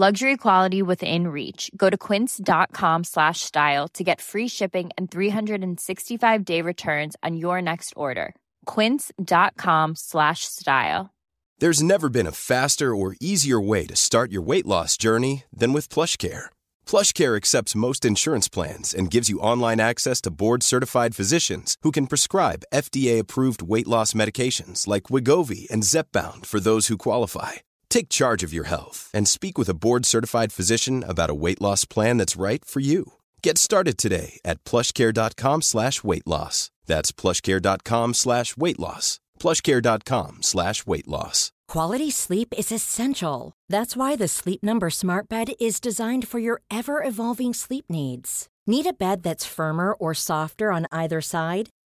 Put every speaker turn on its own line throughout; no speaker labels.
Luxury quality within reach. Go to quince.com slash style to get free shipping and 365-day returns on your next order. quince.com slash style.
There's never been a faster or easier way to start your weight loss journey than with PlushCare. PlushCare accepts most insurance plans and gives you online access to board-certified physicians who can prescribe FDA-approved weight loss medications like Wigovi and Zepbound for those who qualify. Take charge of your health and speak with a board-certified physician about a weight loss plan that's right for you. Get started today at plushcare.com slash weight loss. That's plushcare.com slash weight loss. plushcare.com slash weight loss.
Quality sleep is essential. That's why the Sleep Number Smart Bed is designed for your ever evolving sleep needs. Need a bed that's firmer or softer on either side?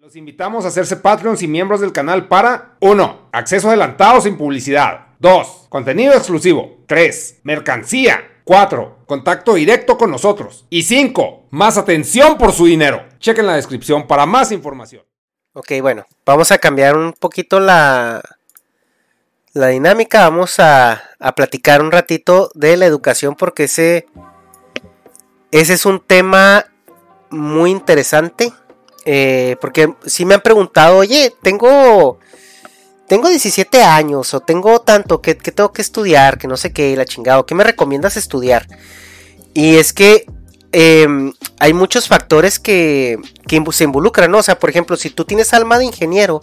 Los invitamos a hacerse Patreons y miembros del canal para 1. Acceso adelantado sin publicidad. 2. Contenido exclusivo. 3. Mercancía. 4. Contacto directo con nosotros. Y 5. Más atención por su dinero. Chequen la descripción para más información.
Ok, bueno, vamos a cambiar un poquito la, la dinámica. Vamos a, a platicar un ratito de la educación porque ese, ese es un tema muy interesante. Eh, porque si me han preguntado, oye, tengo, tengo 17 años o tengo tanto que, tengo que estudiar, que no sé qué, la chingada, ¿qué me recomiendas estudiar? Y es que eh, hay muchos factores que, que, se involucran, ¿no? O sea, por ejemplo, si tú tienes alma de ingeniero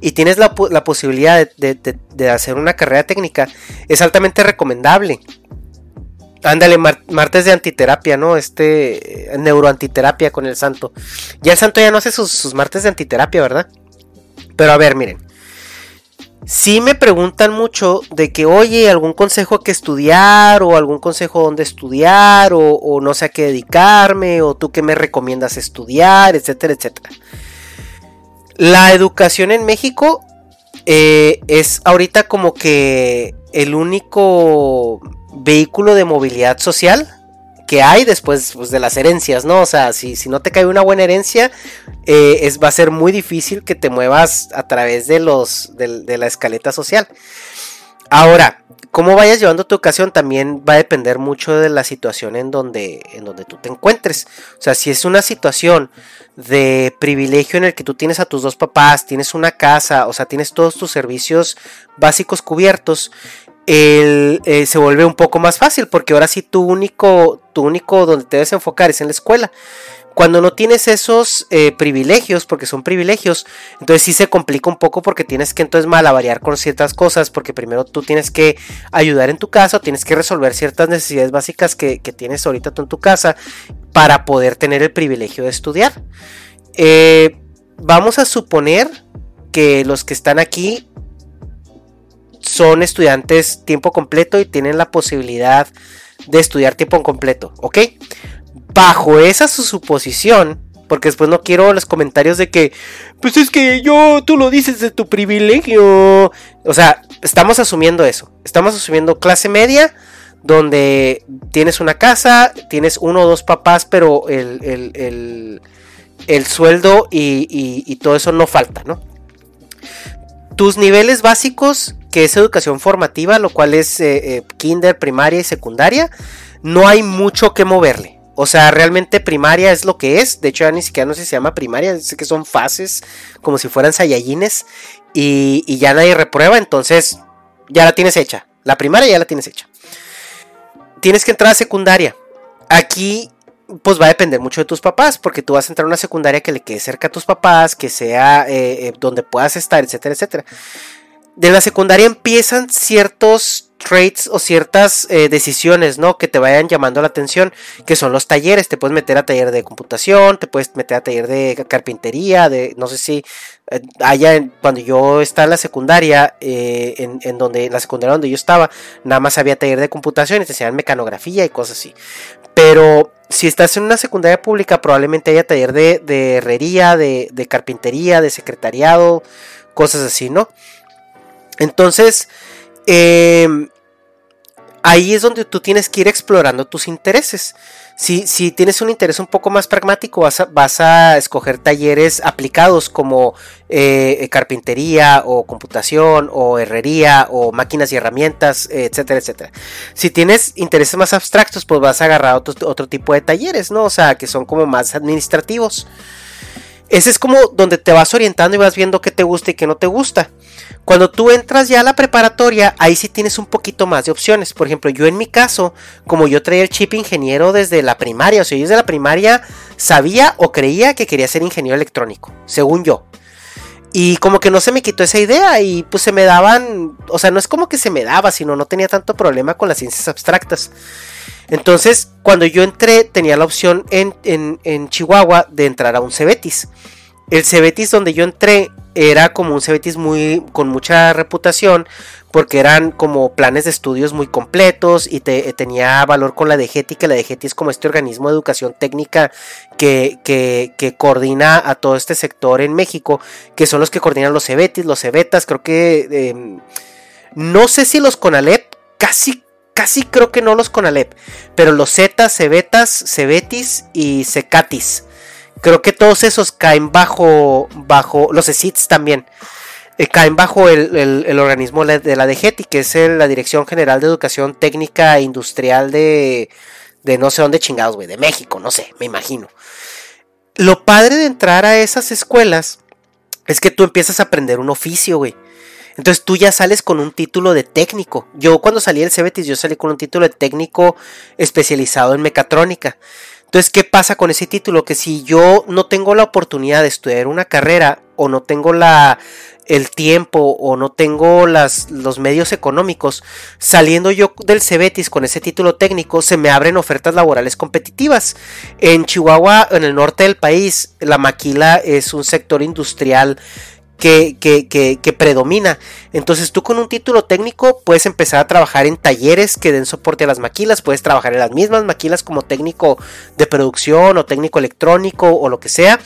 y tienes la, la posibilidad de, de, hacer una carrera técnica, es altamente recomendable. Ándale, mar martes de antiterapia, ¿no? Este, eh, neuroantiterapia con el santo. Ya el santo ya no hace sus, sus martes de antiterapia, ¿verdad? Pero a ver, miren. Si me preguntan mucho de que, oye, algún consejo que estudiar, o algún consejo donde estudiar, o, o, no sé a qué dedicarme, o tú qué me recomiendas estudiar, etcétera, etcétera. La educación en México eh, es ahorita como que el único vehículo de movilidad social que hay después pues, de las herencias, ¿no? O sea, si, si no te cae una buena herencia, eh, es, va a ser muy difícil que te muevas a través de, los, de, la escaleta social. Ahora, cómo vayas llevando tu educación también va a depender mucho de la situación en donde, en donde tú te encuentres. O sea, si es una situación de privilegio en el que tú tienes a tus dos papás, tienes una casa, o sea, tienes todos tus servicios básicos cubiertos, eh, se vuelve un poco más fácil porque ahora sí tu único, tu único donde te debes enfocar es en la escuela. Cuando no tienes esos eh, privilegios, porque son privilegios, entonces sí se complica un poco porque tienes que entonces malavariar con ciertas cosas, porque primero tú tienes que ayudar en tu casa, tienes que resolver ciertas necesidades básicas que, que tienes ahorita tú en tu casa para poder tener el privilegio de estudiar. Eh, vamos a suponer que los que están aquí son estudiantes tiempo completo y tienen la posibilidad de estudiar tiempo completo, ¿ok? Bajo esa su suposición, porque después no quiero los comentarios de que, pues es que yo, tú lo dices de tu privilegio. O sea, estamos asumiendo eso. Estamos asumiendo clase media, donde tienes una casa, tienes uno o dos papás, pero el, el, el, el sueldo y, y, y todo eso no falta, ¿no? Tus niveles básicos que es educación formativa, lo cual es eh, eh, kinder, primaria y secundaria, no hay mucho que moverle. O sea, realmente primaria es lo que es. De hecho, ya ni siquiera no sé si se llama primaria. Sé que son fases, como si fueran sayayines. Y, y ya nadie reprueba. Entonces, ya la tienes hecha. La primaria ya la tienes hecha. Tienes que entrar a secundaria. Aquí pues va a depender mucho de tus papás, porque tú vas a entrar a una secundaria que le quede cerca a tus papás, que sea eh, eh, donde puedas estar, etcétera, etcétera. De la secundaria empiezan ciertos traits o ciertas eh, decisiones, ¿no? Que te vayan llamando la atención, que son los talleres. Te puedes meter a taller de computación, te puedes meter a taller de carpintería, de no sé si haya cuando yo estaba en la secundaria, en, en, donde la secundaria donde yo estaba, nada más había taller de computación y te enseñaban mecanografía y cosas así. Pero si estás en una secundaria pública, probablemente haya taller de, herrería, de, carpintería, de secretariado, cosas así, ¿no? Entonces, em, ahí es donde tú tienes que ir explorando tus intereses. Si, tienes un interés un poco más pragmático, vas a, escoger talleres aplicados como eh, eh, carpintería o computación o herrería o máquinas y herramientas, etcétera, etcétera. Si tienes intereses más abstractos, pues vas a agarrar otro, otro tipo de talleres, ¿no? O sea, que son como más administrativos. Ese es como donde te vas orientando y vas viendo qué te gusta y qué no te gusta. Cuando tú entras ya a la preparatoria, ahí sí tienes un poquito más de opciones. Por ejemplo, yo en mi caso, como yo traía el chip ingeniero desde la primaria, o sea, yo desde la primaria sabía o creía que quería ser ingeniero electrónico, según yo. Y como que no se me quitó esa idea y pues se me daban, o sea, no es como que se me daba, sino no tenía tanto problema con las ciencias abstractas. Entonces, cuando yo entré, tenía la opción en, en Chihuahua de entrar a un Cebetis. El Cebetis donde yo entré era como un Cebetis muy con mucha reputación porque eran como planes de estudios muy completos y te, tenía valor con la DGETI, que la DGETI es como este organismo de educación técnica que, que, coordina a todo este sector en México, que son los que coordinan los Cebetis, los Cebetas, creo que em, no sé si los Conalep, casi casi creo que no los Conalep, pero los Zetas, Cebetas, Cebetis y Cecatis Creo que todos esos caen bajo, bajo los ESITs también. Eh, caen bajo el, organismo de la DGETI, que es la Dirección General de Educación Técnica e Industrial de, de no sé dónde chingados, güey, de México, no sé, me imagino. Lo padre de entrar a esas escuelas es que tú empiezas a aprender un oficio, güey. Entonces tú ya sales con un título de técnico. Yo cuando salí del CBT yo salí con un título de técnico especializado en mecatrónica. Entonces, ¿qué pasa con ese título? Que si yo no tengo la oportunidad de estudiar una carrera o no tengo la, el tiempo o no tengo las, los medios económicos, saliendo yo del Cebetis con ese título técnico, se me abren ofertas laborales competitivas. En Chihuahua, en el norte del país, la maquila es un sector industrial que, que, predomina. Entonces tú con un título técnico puedes empezar a trabajar en talleres que den soporte a las maquilas, puedes trabajar en las mismas maquilas como técnico de producción o técnico electrónico o lo que sea.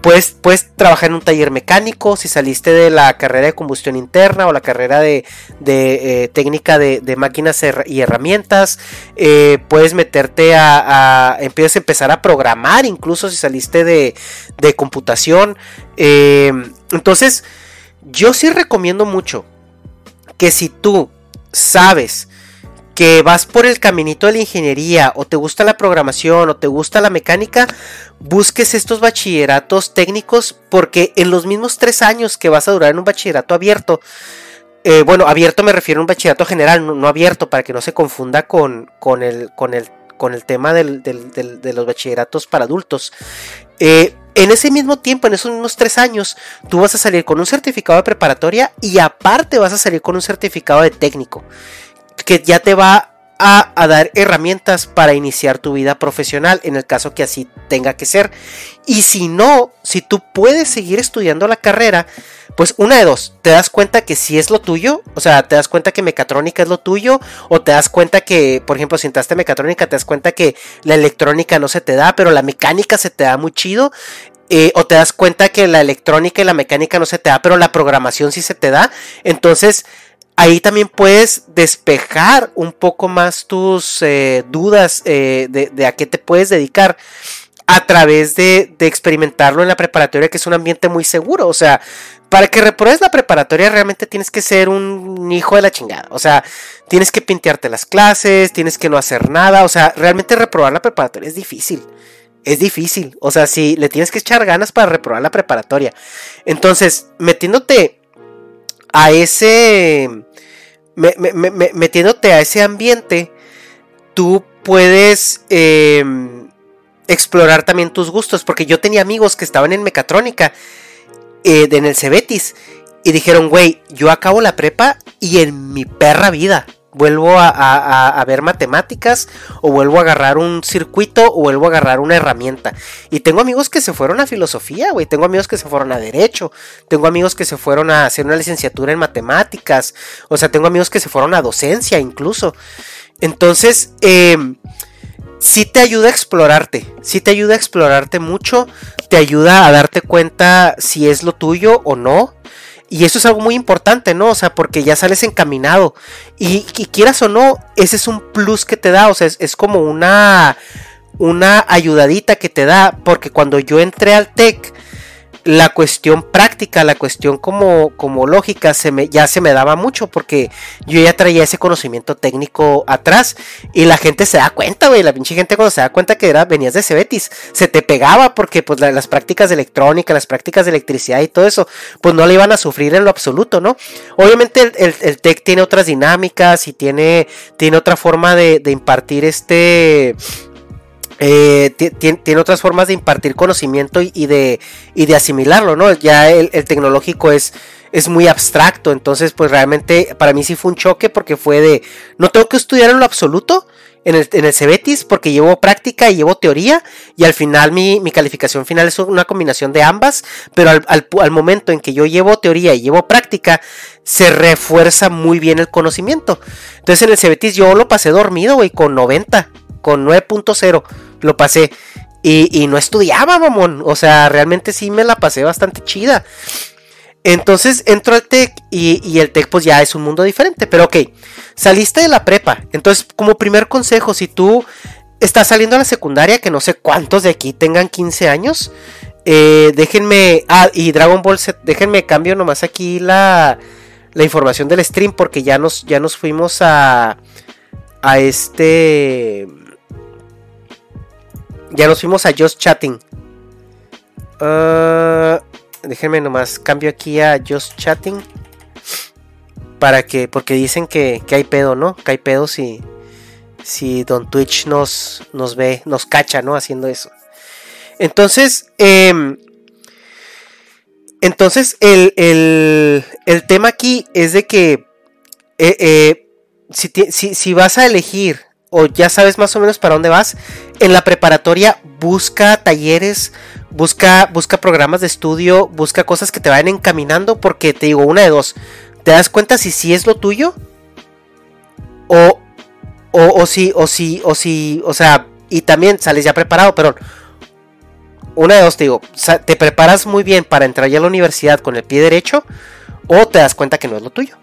Puedes, puedes trabajar en un taller mecánico si saliste de la carrera de combustión interna o la carrera de, eh, técnica de, máquinas y herramientas. Eh, puedes meterte a, a, empiezas a empezar a programar incluso si saliste de, de computación. Eh, entonces, yo sí recomiendo mucho que si tú sabes que vas por el caminito de la ingeniería o te gusta la programación o te gusta la mecánica, busques estos bachilleratos técnicos porque en los mismos tres años que vas a durar en un bachillerato abierto, eh, bueno, abierto me refiero a un bachillerato general, no, abierto para que no se confunda con, con, el, con, el, con el tema de los bachilleratos para adultos. Eh, en ese mismo tiempo, en esos mismos tres años, tú vas a salir con un certificado de preparatoria y aparte vas a salir con un certificado de técnico, que ya te va a, dar herramientas para iniciar tu vida profesional en el caso que así tenga que ser. Y si no, si tú puedes seguir estudiando la carrera, pues una de dos, te das cuenta que si es lo tuyo, o sea, te das cuenta que mecatrónica es lo tuyo, o te das cuenta que, por ejemplo, si entraste mecatrónica, te das cuenta que la electrónica no se te da, pero la mecánica se te da muy chido, eh, o te das cuenta que la electrónica y la mecánica no se te da, pero la programación sí se te da, entonces ahí también puedes despejar un poco más tus eh, dudas eh, de, a qué te puedes dedicar a través de, de, experimentarlo en la preparatoria, que es un ambiente muy seguro. O sea, para que repruebes la preparatoria realmente tienes que ser un hijo de la chingada. O sea, tienes que pintearte las clases, tienes que no hacer nada. O sea, realmente reprobar la preparatoria es difícil. Es difícil. O sea, si le tienes que echar ganas para reprobar la preparatoria. Entonces, metiéndote a ese... metiéndote a ese ambiente, tú puedes... Em, explorar también tus gustos, porque yo tenía amigos que estaban en mecatrónica, eh, en el Cebetis, y dijeron, güey, yo acabo la prepa y en mi perra vida vuelvo a, ver matemáticas o vuelvo a agarrar un circuito o vuelvo a agarrar una herramienta. Y tengo amigos que se fueron a filosofía, güey. Tengo amigos que se fueron a derecho. Tengo amigos que se fueron a hacer una licenciatura en matemáticas. O sea, tengo amigos que se fueron a docencia incluso. Entonces, eh, sí te ayuda a explorarte. Sí te ayuda a explorarte mucho. Te ayuda a darte cuenta si es lo tuyo o no. Y eso es algo muy importante, ¿no? O sea, porque ya sales encaminado. Y, quieras o no, ese es un plus que te da. O sea, es, como una, una ayudadita que te da. Porque cuando yo entré al TEC, la cuestión práctica, la cuestión como, como lógica, se me, ya se me daba mucho porque yo ya traía ese conocimiento técnico atrás y la gente se da cuenta, güey, la pinche gente cuando se da cuenta que era, venías de Cebetis, se te pegaba porque pues las prácticas de electrónica, las prácticas de electricidad y todo eso, pues no le iban a sufrir en lo absoluto, ¿no? Obviamente el, el, TEC tiene otras dinámicas y tiene, tiene otra forma de impartir este eh, tiene otras formas de impartir conocimiento y, de, y de asimilarlo, ¿no? Ya el, tecnológico es, es muy abstracto, entonces pues realmente para mí sí fue un choque porque fue de, no tengo que estudiar en lo absoluto en el, en el Cebetis porque llevo práctica y llevo teoría y al final mi, calificación final es una combinación de ambas, pero al, al, momento en que yo llevo teoría y llevo práctica, se refuerza muy bien el conocimiento. Entonces en el Cebetis yo lo pasé dormido, güey, con 90, con 9.0 lo pasé. Y, no estudiaba, mamón. O sea, realmente sí me la pasé bastante chida. Entonces entro al TEC y, el TEC pues ya es un mundo diferente. Pero ok, saliste de la prepa. Entonces como primer consejo, si tú estás saliendo a la secundaria, que no sé cuántos de aquí tengan 15 años, eh, déjenme... Ah, y Dragon Ball Z, déjenme cambio nomás aquí la, la información del stream porque ya nos, ya nos fuimos a... A este ya nos fuimos a Just Chatting. Uh, déjenme nomás, cambio aquí a Just Chatting. Para que, porque dicen que, hay pedo, ¿no? Que hay pedo si, si Don Twitch nos, nos ve, nos cacha, ¿no? Haciendo eso. Entonces, em, entonces el, el, tema aquí es de que eh, eh, si, si, si vas a elegir o ya sabes más o menos para dónde vas, en la preparatoria busca talleres, busca, busca programas de estudio, busca cosas que te vayan encaminando, porque te digo, una de dos, te das cuenta si sí es lo tuyo, o, o, o si, o si, o si, o sea, y también sales ya preparado, pero una de dos te digo, te preparas muy bien para entrar ya a la universidad con el pie derecho, o te das cuenta que no es lo tuyo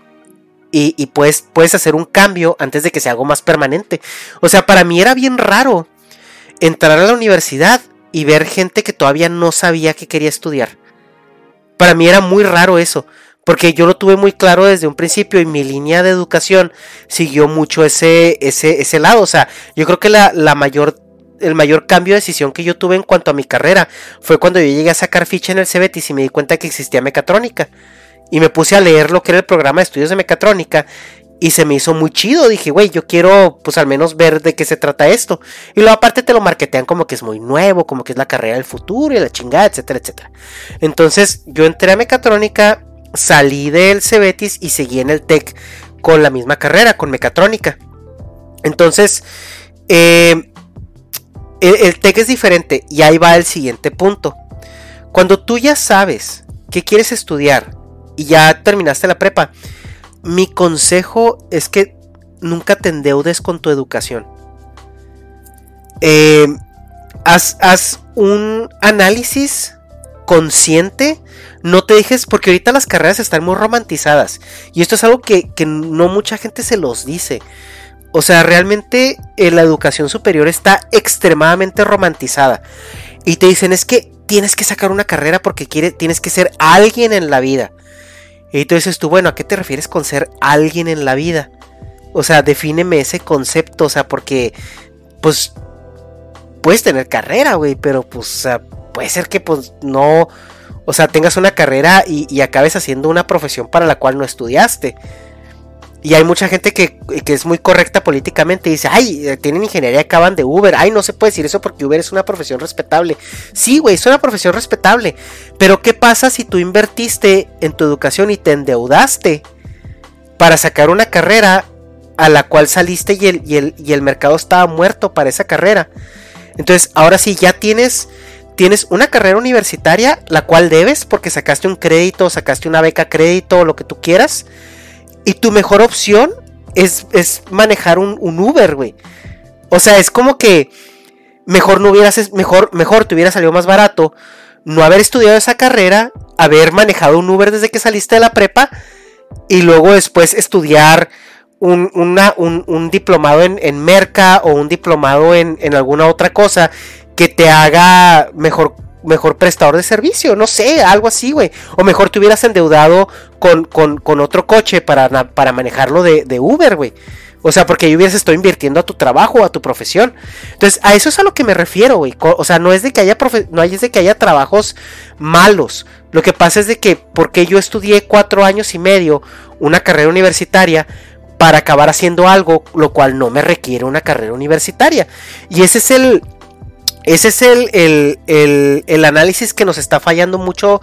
y, puedes, puedes hacer un cambio antes de que sea algo más permanente. O sea, para mí era bien raro entrar a la universidad y ver gente que todavía no sabía que quería estudiar. Para mí era muy raro eso, porque yo lo tuve muy claro desde un principio y mi línea de educación siguió mucho ese, ese, ese lado. O sea, yo creo que la, la mayor el mayor cambio de decisión que yo tuve en cuanto a mi carrera fue cuando yo llegué a sacar ficha en el CBT y me di cuenta que existía mecatrónica y me puse a leer lo que era el programa de estudios de mecatrónica y se me hizo muy chido. Dije, güey, yo quiero pues al menos ver de qué se trata esto. Y luego aparte te lo marketean como que es muy nuevo, como que es la carrera del futuro y la chingada, etcétera, etcétera. Entonces yo entré a mecatrónica, salí del Cebetis y seguí en el TEC con la misma carrera, con mecatrónica. Entonces, eh, el, el TEC es diferente y ahí va el siguiente punto. Cuando tú ya sabes qué quieres estudiar, y ya terminaste la prepa, mi consejo es que nunca te endeudes con tu educación. Eh, haz, un análisis consciente. No te dejes, porque ahorita las carreras están muy romantizadas. Y esto es algo que, no mucha gente se los dice. O sea, realmente eh, la educación superior está extremadamente romantizada. Y te dicen, es que tienes que sacar una carrera porque tienes que ser alguien en la vida. Y tú dices tú, bueno, ¿a qué te refieres con ser alguien en la vida? O sea, defíneme ese concepto, o sea, porque, pues, puedes tener carrera, güey, pero pues, puede ser que, pues, no, o sea, tengas una carrera y, acabes haciendo una profesión para la cual no estudiaste. Y hay mucha gente que, es muy correcta políticamente y dice, ay, eh, tienen ingeniería, acaban de Uber. Ay, no se puede decir eso porque Uber es una profesión respetable. Sí, güey, es una profesión respetable. Pero ¿qué pasa si tú invertiste en tu educación y te endeudaste para sacar una carrera a la cual saliste y el, y el, y el mercado estaba muerto para esa carrera? Entonces, ahora sí, ya tienes tienes una carrera universitaria, la cual debes porque sacaste un crédito, sacaste una beca crédito, lo que tú quieras. Y tu mejor opción es, es manejar un, Uber, güey. O sea, es como que mejor no hubieras, mejor, mejor te hubiera salido más barato no haber estudiado esa carrera, haber manejado un Uber desde que saliste de la prepa y luego después estudiar un, un, diplomado en, en, Merca o un diplomado en, en alguna otra cosa que te haga mejor mejor prestador de servicio, no sé, algo así, güey. O mejor te hubieras endeudado con, con, otro coche para, para manejarlo de, Uber, güey. O sea, porque ahí hubieras estado invirtiendo a tu trabajo a tu profesión. Entonces, a eso es a lo que me refiero, güey. O sea, no es de que haya no es de que haya trabajos malos. Lo que pasa es de que porque yo estudié cuatro años y medio una carrera universitaria para acabar haciendo algo lo cual no me requiere una carrera universitaria. Y ese es el, ese es el, análisis que nos está fallando mucho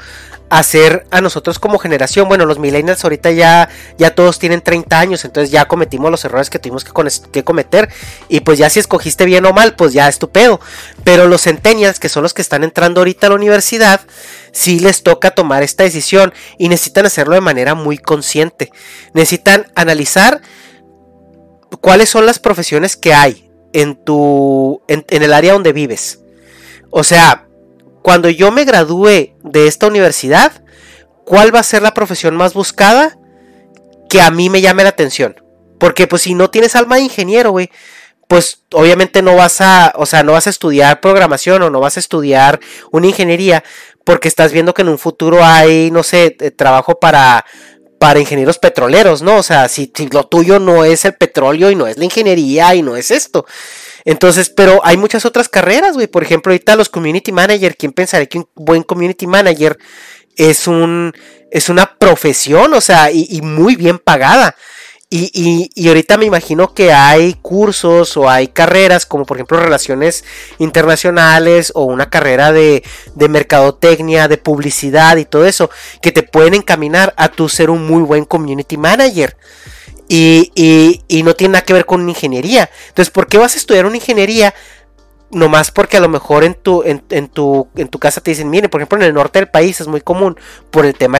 hacer a nosotros como generación. Bueno, los millennials ahorita ya, ya todos tienen 30 años, entonces ya cometimos los errores que tuvimos que, cometer. Y pues ya si escogiste bien o mal, pues ya es Pero los centennials, que son los que están entrando ahorita a la universidad, sí les toca tomar esta decisión y necesitan hacerlo de manera muy consciente. Necesitan analizar cuáles son las profesiones que hay en tu en, el área donde vives. O sea, cuando yo me gradúe de esta universidad, ¿cuál va a ser la profesión más buscada que a mí me llame la atención? Porque pues si no tienes alma de ingeniero, güey, pues obviamente no vas a, o sea, no vas a estudiar programación o no vas a estudiar una ingeniería porque estás viendo que en un futuro hay, no sé, eh, trabajo para para ingenieros petroleros, ¿no? O sea, si, lo tuyo no es el petróleo y no es la ingeniería y no es esto. Entonces, pero hay muchas otras carreras, güey. Por ejemplo, ahorita los community manager, ¿quién pensaría que un buen community manager es un es una profesión, o sea, y muy bien pagada? Y, y, ahorita me imagino que hay cursos o hay carreras como por ejemplo relaciones internacionales o una carrera de, de mercadotecnia, de publicidad y todo eso que te pueden encaminar a tu ser un muy buen community manager. Y, y, y no tiene nada que ver con ingeniería. Entonces, ¿por qué vas a estudiar una ingeniería? Nomás porque a lo mejor en tu, en, en, tu, en tu casa te dicen, mire, por ejemplo en el norte del país es muy común por el tema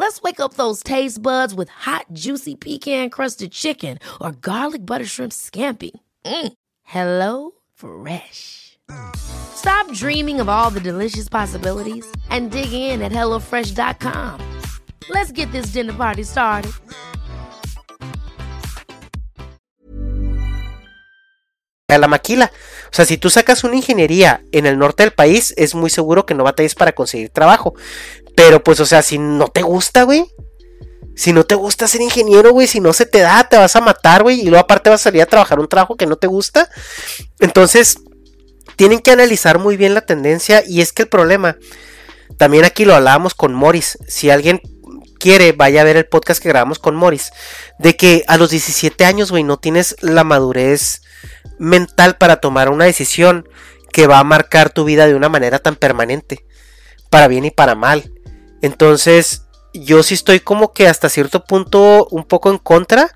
Let's wake up those taste buds with hot, juicy pecan crusted chicken or garlic butter shrimp scampi. Mm. Hello Fresh. Stop dreaming of all the delicious possibilities and dig in at HelloFresh.com. Let's get this dinner party started.
A La maquila. O sea, si tú sacas una ingeniería en el norte del país, es muy seguro que no batalles para conseguir trabajo. Pero pues, o sea, si no te gusta, güey. Si no te gusta ser ingeniero, güey, si no se te da, te vas a matar, güey. Y luego aparte vas a salir a trabajar un trabajo que no te gusta. Entonces, tienen que analizar muy bien la tendencia. Y es que el problema, también aquí lo hablábamos con Morris. Si alguien quiere, vaya a ver el podcast que grabamos con Morris. De que a los 17 años, güey, no tienes la madurez mental para tomar una decisión que va a marcar tu vida de una manera tan permanente. Para bien y para mal. Entonces, yo sí estoy como que hasta cierto punto un poco en contra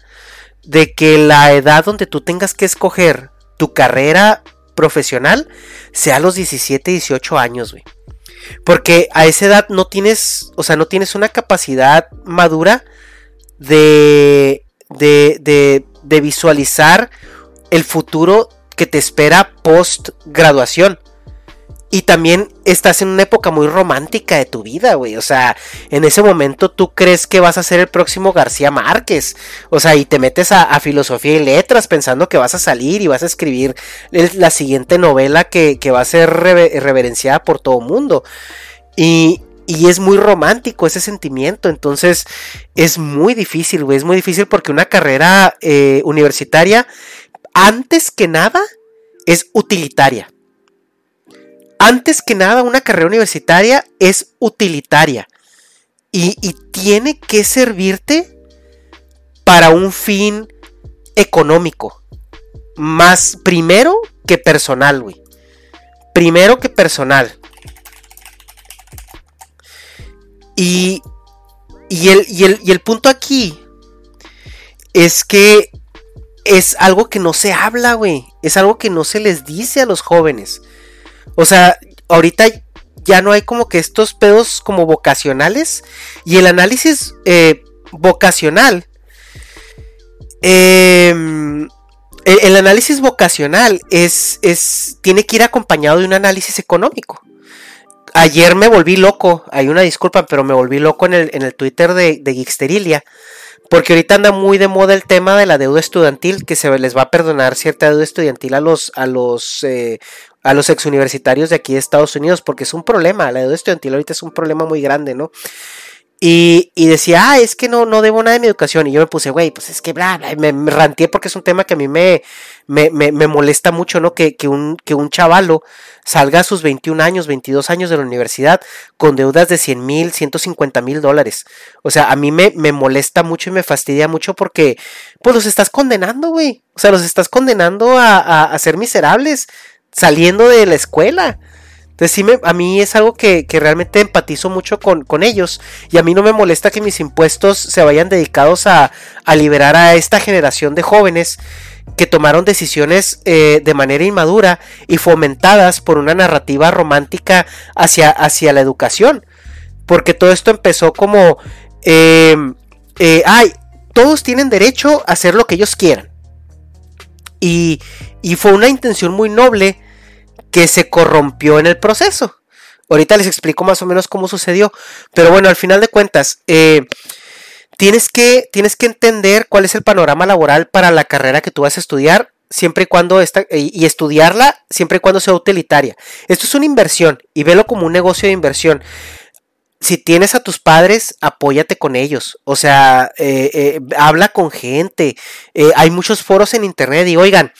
de que la edad donde tú tengas que escoger tu carrera profesional sea a los 17, 18 años, güey. Porque a esa edad no tienes, o sea, no tienes una capacidad madura de, de, de, de visualizar el futuro que te espera post graduación. Y también estás en una época muy romántica de tu vida, güey. O sea, en ese momento tú crees que vas a ser el próximo García Márquez. O sea, y te metes a, filosofía y letras pensando que vas a salir y vas a escribir la siguiente novela que, va a ser reverenciada por todo el mundo. Y, es muy romántico ese sentimiento. Entonces es muy difícil, güey. Es muy difícil porque una carrera eh, universitaria, antes que nada, es utilitaria antes que nada, una carrera universitaria es utilitaria y, tiene que servirte para un fin económico. Más primero que personal, güey. Primero que personal. Y, y, el, y, el, y el punto aquí es que es algo que no se habla, güey. Es algo que no se les dice a los jóvenes. O sea, ahorita ya no hay como que estos pedos como vocacionales. Y el análisis eh, vocacional. Em, el, análisis vocacional es, es, tiene que ir acompañado de un análisis económico. Ayer me volví loco, hay una disculpa, pero me volví loco en el, en el Twitter de, de. Porque ahorita anda muy de moda el tema de la deuda estudiantil, que se les va a perdonar cierta deuda estudiantil a los, a los eh, a los ex universitarios de aquí de Estados Unidos, porque es un problema, la deuda estudiantil ahorita es un problema muy grande, ¿no? Y, decía, ah, es que no, no debo nada de mi educación. Y yo me puse, güey, pues es que bla, bla, me, me ranteé porque es un tema que a mí me, me, me, molesta mucho, ¿no? Que, que, un, que un chavalo salga a sus 21 años, 22 años de la universidad con deudas de 100 mil, 150 mil dólares. O sea, a mí me, me molesta mucho y me fastidia mucho porque, pues los estás condenando, güey. O sea, los estás condenando a, a, a ser miserables saliendo de la escuela. Entonces sí, a mí es algo que, realmente empatizo mucho con, ellos y a mí no me molesta que mis impuestos se vayan dedicados a, liberar a esta generación de jóvenes que tomaron decisiones eh, de manera inmadura y fomentadas por una narrativa romántica hacia, hacia la educación. Porque todo esto empezó como, em, eh, ay, todos tienen derecho a hacer lo que ellos quieran. Y, y fue una intención muy noble que se corrompió en el proceso. Ahorita les explico más o menos cómo sucedió. Pero bueno, al final de cuentas, eh, tienes, que, tienes que entender cuál es el panorama laboral para la carrera que tú vas a estudiar. Siempre y cuando esta, y estudiarla siempre y cuando sea utilitaria. Esto es una inversión y velo como un negocio de inversión si tienes a tus padres, apóyate con ellos. O sea, eh, eh, habla con gente. hay muchos foros en internet y oigan,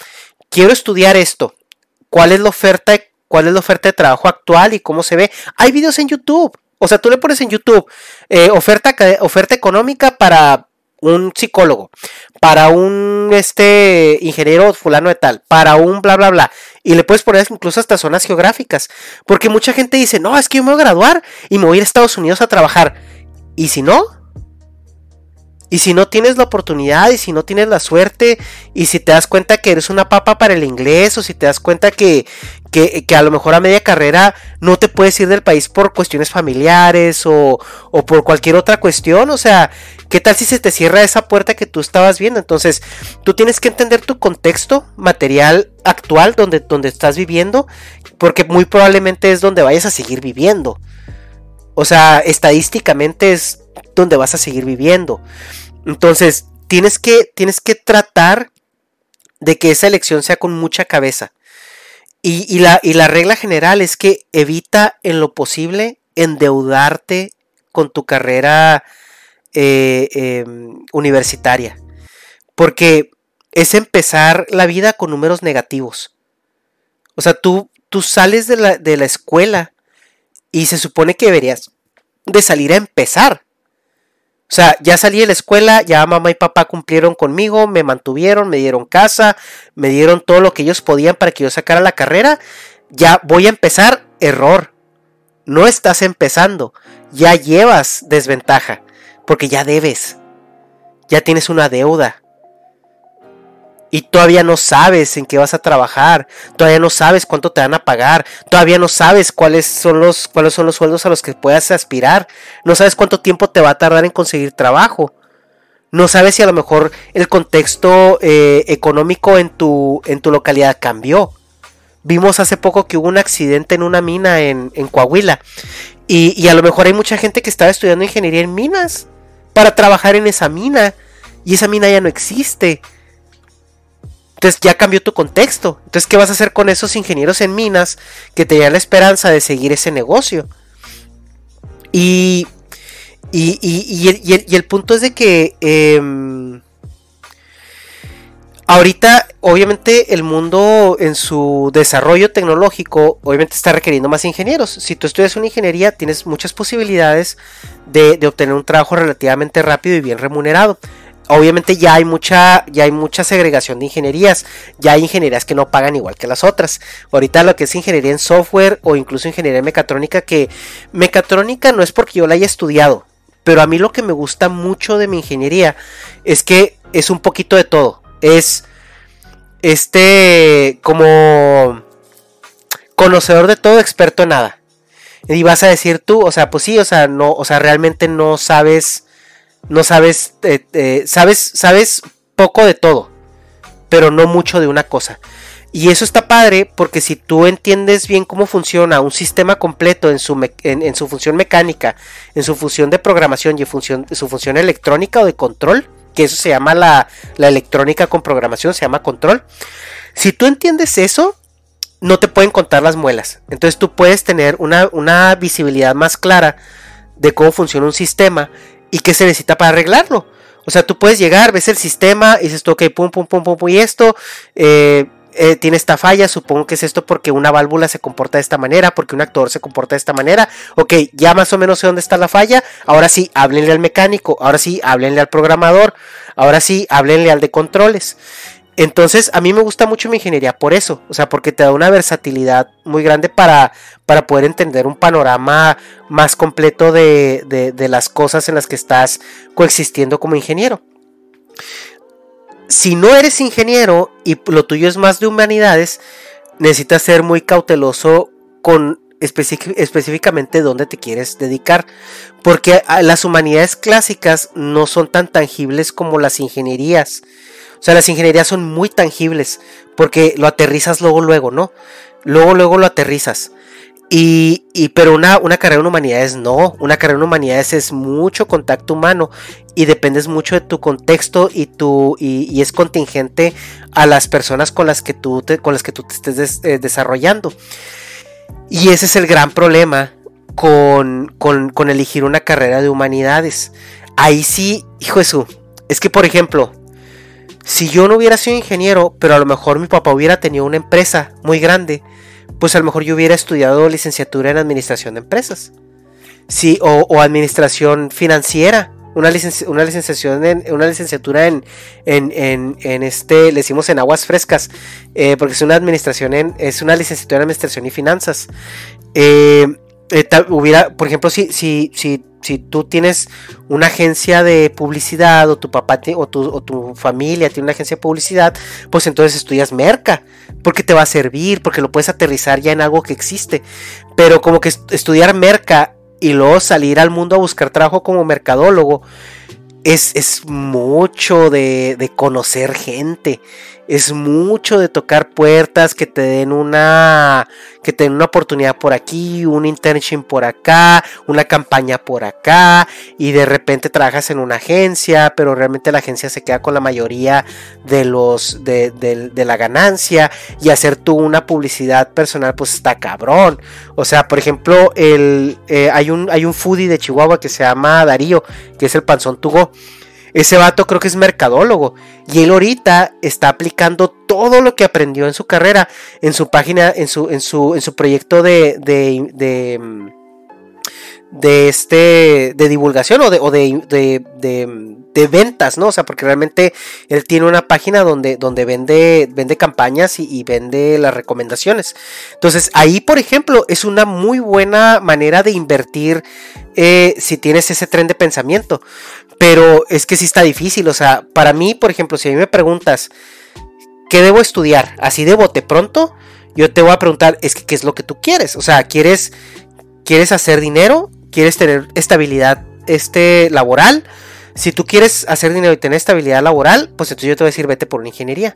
quiero estudiar esto cuál es la oferta, cuál es la oferta de trabajo actual y cómo se ve. Hay videos en YouTube. O sea, tú le pones en YouTube eh, oferta, oferta económica para un psicólogo, para un este ingeniero fulano de tal, para un bla bla bla. Y le puedes poner incluso hasta zonas geográficas. Porque mucha gente dice, no, es que yo me voy a graduar y me voy a ir a Estados Unidos a trabajar. ¿Y si no? Y si no tienes la oportunidad y si no tienes la suerte y si te das cuenta que eres una papa para el inglés o si te das cuenta que, que, a lo mejor a media carrera no te puedes ir del país por cuestiones familiares o, o, por cualquier otra cuestión, o sea, ¿qué tal si se te cierra esa puerta que tú estabas viendo? Entonces, tú tienes que entender tu contexto material actual donde, donde estás viviendo porque muy probablemente es donde vayas a seguir viviendo. O sea, estadísticamente es donde vas a seguir viviendo. Entonces, tienes que, tienes que tratar de que esa elección sea con mucha cabeza. Y, la, la, regla general es que evita en lo posible endeudarte con tu carrera eh, em, universitaria. Porque es empezar la vida con números negativos. O sea, tú, tú sales de la, de la escuela y se supone que deberías de salir a empezar. O sea, ya salí de la escuela, ya mamá y papá cumplieron conmigo, me mantuvieron, me dieron casa, me dieron todo lo que ellos podían para que yo sacara la carrera. Ya voy a empezar, error. No estás empezando, ya llevas desventaja, porque ya debes, ya tienes una deuda y todavía no sabes en qué vas a trabajar, todavía no sabes cuánto te van a pagar, todavía no sabes cuáles son los, cuáles son los sueldos a los que puedas aspirar, no sabes cuánto tiempo te va a tardar en conseguir trabajo, no sabes si a lo mejor el contexto eh, económico en tu, en tu localidad cambió. Vimos hace poco que hubo un accidente en una mina en, Coahuila. Y, y, a lo mejor hay mucha gente que estaba estudiando ingeniería en minas para trabajar en esa mina. Y esa mina ya no existe. Entonces ya cambió tu contexto. Entonces, ¿qué vas a hacer con esos ingenieros en minas que tenían la esperanza de seguir ese negocio? Y, y, y, el, punto es de que em, ahorita, obviamente, el mundo en su desarrollo tecnológico, obviamente está requiriendo más ingenieros. Si tú estudias una ingeniería, tienes muchas posibilidades de, de obtener un trabajo relativamente rápido y bien remunerado obviamente ya hay mucha ya hay mucha segregación de ingenierías ya hay ingenierías que no pagan igual que las otras. Ahorita lo que es ingeniería en software o incluso ingeniería en mecatrónica que mecatrónica no es porque yo la haya estudiado pero a mí lo que me gusta mucho de mi ingeniería es que es un poquito de todo. Es este como conocedor de todo experto en nada. Y vas a decir tú o sea pues sí o sea no o sea realmente no sabes no sabes, sabes, sabes poco de todo, pero no mucho de una cosa. Y eso está padre porque si tú entiendes bien cómo funciona un sistema completo en su, en, su función mecánica, en su función de programación y en función, su función electrónica o de control, que eso se llama la, la electrónica con programación, se llama control. Si tú entiendes eso, no te pueden contar las muelas. Entonces tú puedes tener una, una visibilidad más clara de cómo funciona un sistema y qué se necesita para arreglarlo. O sea, tú puedes llegar, ves el sistema y dices tú, ok, pum, pum, pum, pum, y esto eh, eh, tiene esta falla, supongo que es esto porque una válvula se comporta de esta manera, porque un actor se comporta de esta manera. Ok, ya más o menos sé dónde está la falla. Ahora sí, háblenle al mecánico, ahora sí, háblenle al programador, ahora sí, háblenle al de controles. Entonces, a mí me gusta mucho mi ingeniería por eso, o sea, porque te da una versatilidad muy grande para, para poder entender un panorama más completo de, de, las cosas en las que estás coexistiendo como ingeniero. Si no eres ingeniero y lo tuyo es más de humanidades, necesitas ser muy cauteloso con específicamente dónde te quieres dedicar, porque las humanidades clásicas no son tan tangibles como las ingenierías. O sea, las ingenierías son muy tangibles porque lo aterrizas luego, luego, ¿no? Luego, luego lo aterrizas. Y, y, pero una, una, carrera en humanidades no, una carrera en humanidades es mucho contacto humano y dependes mucho de tu contexto y, tu, y, es contingente a las personas con las que tú te, con las que tú te estés eh, desarrollando. Y ese es el gran problema con, con, con, elegir una carrera de humanidades. Ahí sí, hijo de su, es que por ejemplo, si yo no hubiera sido ingeniero, pero a lo mejor mi papá hubiera tenido una empresa muy grande, pues a lo mejor yo hubiera estudiado licenciatura en administración de empresas. Sí, o, administración financiera. Una, licenciación en, una licenciatura en, en, en, este, le decimos en aguas frescas, eh, porque es una administración en, es una licenciatura en administración y finanzas. Eh, eh, hubiera, por ejemplo, si, si, si si tú tienes una agencia de publicidad o tu papá o, tu, o tu familia tiene una agencia de publicidad, pues entonces estudias merca, porque te va a servir, porque lo puedes aterrizar ya en algo que existe. Pero como que estudiar merca y luego salir al mundo a buscar trabajo como mercadólogo, es, es mucho de, de conocer gente es mucho de tocar puertas que te den una que te den una oportunidad por aquí, un internship por acá, una campaña por acá y de repente trabajas en una agencia, pero realmente la agencia se queda con la mayoría de los de, de, la ganancia y hacer tú una publicidad personal pues está cabrón. O sea, por ejemplo, el, eh, hay un hay un foodie de Chihuahua que se llama Darío, que es el panzón Tugo ese vato creo que es mercadólogo y él ahorita está aplicando todo lo que aprendió en su carrera en su página, en su, en su, en su proyecto de, de, de, de este, de divulgación o de, o de, ventas, ¿no? O sea, porque realmente él tiene una página donde, donde vende, vende campañas y, y, vende las recomendaciones. Entonces, ahí, por ejemplo, es una muy buena manera de invertir eh, si tienes ese tren de pensamiento. Pero es que sí está difícil. O sea, para mí, por ejemplo, si a mí me preguntas, ¿qué debo estudiar? Así de bote pronto, yo te voy a preguntar, es que, ¿qué es lo que tú quieres? O sea, ¿quieres, quieres hacer dinero? ¿Quieres tener estabilidad este, laboral? si tú quieres hacer dinero y tener estabilidad laboral, pues entonces yo te voy a decir vete por una ingeniería.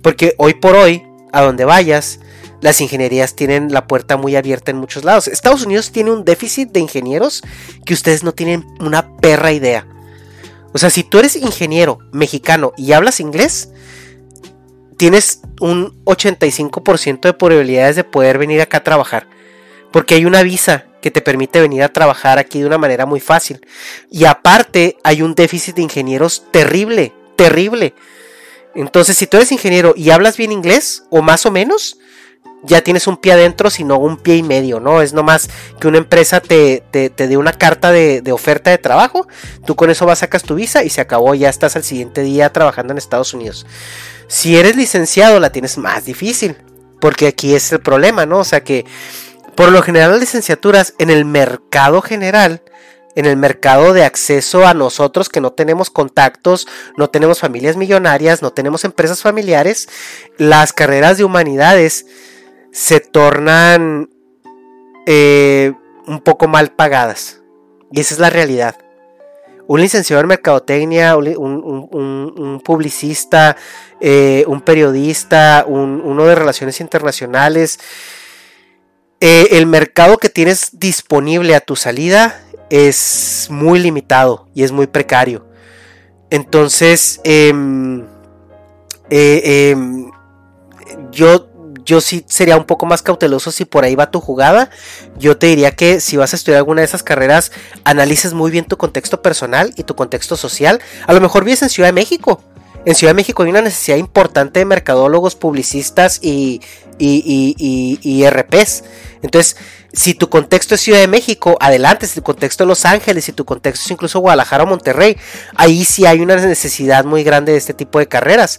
Porque hoy por hoy, a donde vayas, las ingenierías tienen la puerta muy abierta en muchos lados. Estados Unidos tiene un déficit de ingenieros que ustedes no tienen una perra idea. O sea, si tú eres ingeniero mexicano y hablas inglés, tienes un 85% de probabilidades de poder venir acá a trabajar. Porque hay una visa que te permite venir a trabajar aquí de una manera muy fácil. Y aparte hay un déficit de ingenieros terrible, terrible. Entonces, si tú eres ingeniero y hablas bien inglés, o más o menos, ya tienes un pie adentro, sino un pie y medio, ¿no? Es nomás que una empresa te, te, dé una carta de, de, oferta de trabajo, tú con eso vas, sacas tu visa y se acabó, ya estás al siguiente día trabajando en Estados Unidos. Si eres licenciado, la tienes más difícil, porque aquí es el problema, ¿no? O sea que por lo general las licenciaturas en el mercado general, en el mercado de acceso a nosotros que no tenemos contactos, no tenemos familias millonarias, no tenemos empresas familiares, las carreras de humanidades se tornan eh, un poco mal pagadas. Y esa es la realidad. Un licenciado en mercadotecnia, un, publicista, eh, un periodista, uno de relaciones internacionales, eh, el mercado que tienes disponible a tu salida es muy limitado y es muy precario. Entonces, em, em, yo, yo sí sería un poco más cauteloso si por ahí va tu jugada. Yo te diría que si vas a estudiar alguna de esas carreras, analices muy bien tu contexto personal y tu contexto social. A lo mejor vives en Ciudad de México en Ciudad de México hay una necesidad importante de mercadólogos, publicistas y, y, RPs. Entonces, si tu contexto es Ciudad de México, adelante. Si tu contexto es Los Ángeles, si tu contexto es incluso Guadalajara o Monterrey, ahí sí hay una necesidad muy grande de este tipo de carreras.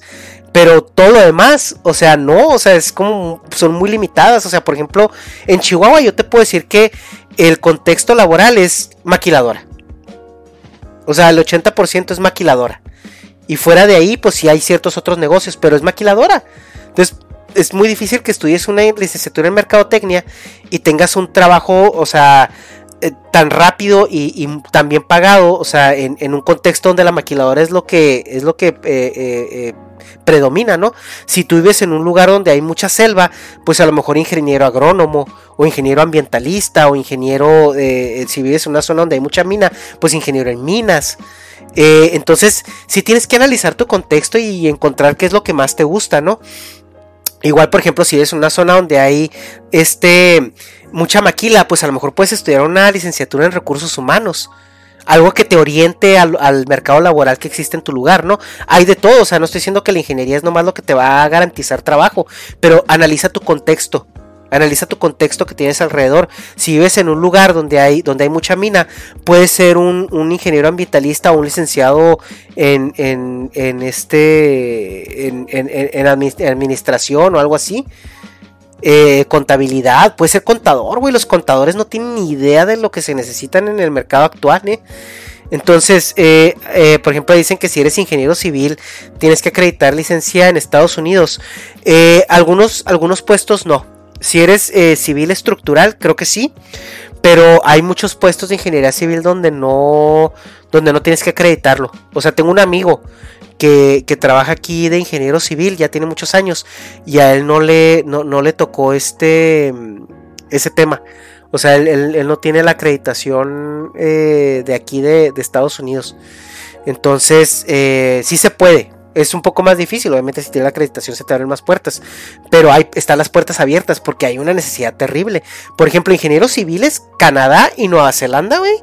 Pero todo lo demás, o sea, no, o sea, es como, son muy limitadas. O sea, por ejemplo, en Chihuahua yo te puedo decir que el contexto laboral es maquiladora. O sea, el 80% es maquiladora. Y fuera de ahí, pues sí hay ciertos otros negocios, pero es maquiladora. Entonces, es muy difícil que estudies una licenciatura en mercadotecnia y tengas un trabajo, o sea, eh, tan rápido y, tan bien pagado, o sea, en, un contexto donde la maquiladora es lo que es lo que eh, eh, predomina, ¿no? Si tú vives en un lugar donde hay mucha selva, pues a lo mejor ingeniero agrónomo o ingeniero ambientalista o ingeniero, si vives en una zona donde hay mucha mina, pues ingeniero en minas. Entonces, si tienes que analizar tu contexto y encontrar qué es lo que más te gusta, ¿no? Igual, por ejemplo, si eres una zona donde hay este mucha maquila, pues a lo mejor puedes estudiar una licenciatura en recursos humanos. Algo que te oriente al, al, mercado laboral que existe en tu lugar, ¿no? Hay de todo, o sea, no estoy diciendo que la ingeniería es nomás lo que te va a garantizar trabajo, pero analiza tu contexto. Analiza tu contexto que tienes alrededor. Si vives en un lugar donde hay, donde hay mucha mina, puedes ser un, ingeniero ambientalista o un licenciado en, en, este en, administración o algo así. Eh, contabilidad, puede ser contador, güey. Los contadores no tienen ni idea de lo que se necesitan en el mercado actual, ¿eh? Entonces, eh, por ejemplo, dicen que si eres ingeniero civil, tienes que acreditar licencia en Estados Unidos. algunos, algunos puestos no. Si eres eh, civil estructural, creo que sí. Pero hay muchos puestos de ingeniería civil donde no, donde no tienes que acreditarlo. O sea, tengo un amigo que, trabaja aquí de ingeniero civil, ya tiene muchos años, y a él no le, no, le tocó este, ese tema. O sea, él, no tiene la acreditación eh, de aquí de, Estados Unidos. Entonces, eh, sí se puede es un poco más difícil, obviamente si tienes la acreditación se te abren más puertas, pero hay, están las puertas abiertas porque hay una necesidad terrible. Por ejemplo, ingenieros civiles, Canadá y Nueva Zelanda, güey,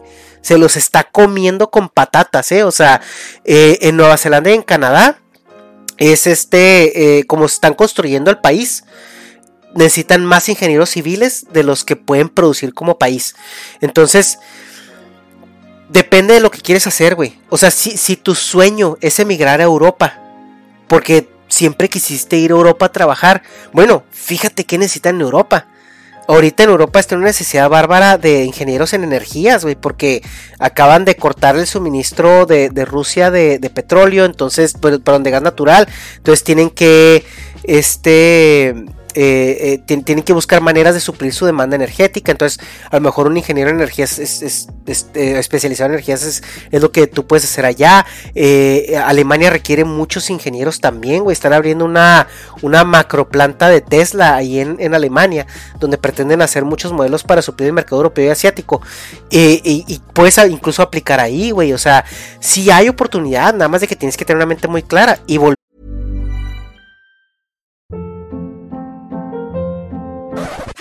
se los está comiendo con patatas, ¿eh? O sea, eh, en Nueva Zelanda y en Canadá es este, eh, como están construyendo el país, necesitan más ingenieros civiles de los que pueden producir como país. Entonces, depende de lo que quieres hacer, güey. O sea, si, si tu sueño es emigrar a Europa, porque siempre quisiste ir a Europa a trabajar, bueno, fíjate qué necesitan en Europa. Ahorita en Europa está una necesidad bárbara de ingenieros en energías, güey, porque acaban de cortar el suministro de, Rusia de, petróleo, entonces, perdón, de gas natural, entonces tienen que, este, eh, eh, tienen que buscar maneras de suplir su demanda energética. Entonces, a lo mejor un ingeniero en energías es, eh, especializado en energías es, lo que tú puedes hacer allá. Alemania requiere muchos ingenieros también, güey. Están abriendo una, una macro planta de Tesla ahí en, Alemania, donde pretenden hacer muchos modelos para suplir el mercado europeo y asiático. y puedes incluso aplicar ahí, güey. O sea, si hay oportunidad, nada más de que tienes que tener una mente muy clara y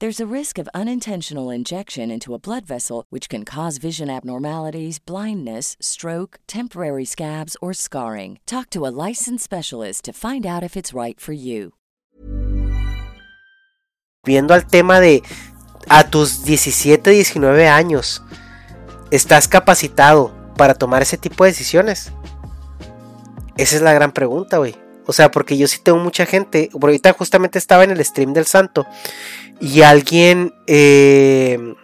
There's a risk of unintentional injection into a blood vessel, which can cause vision abnormalities, blindness, stroke, temporary scabs, or scarring. Talk to a licensed specialist to find out if it's right for you.
Viendo al tema de a tus 17, 19 años, ¿estás capacitado para tomar ese tipo de decisiones? Esa es la gran pregunta, güey. O sea, porque yo sí tengo mucha gente. Por ahorita justamente estaba en el stream del santo y alguien eh,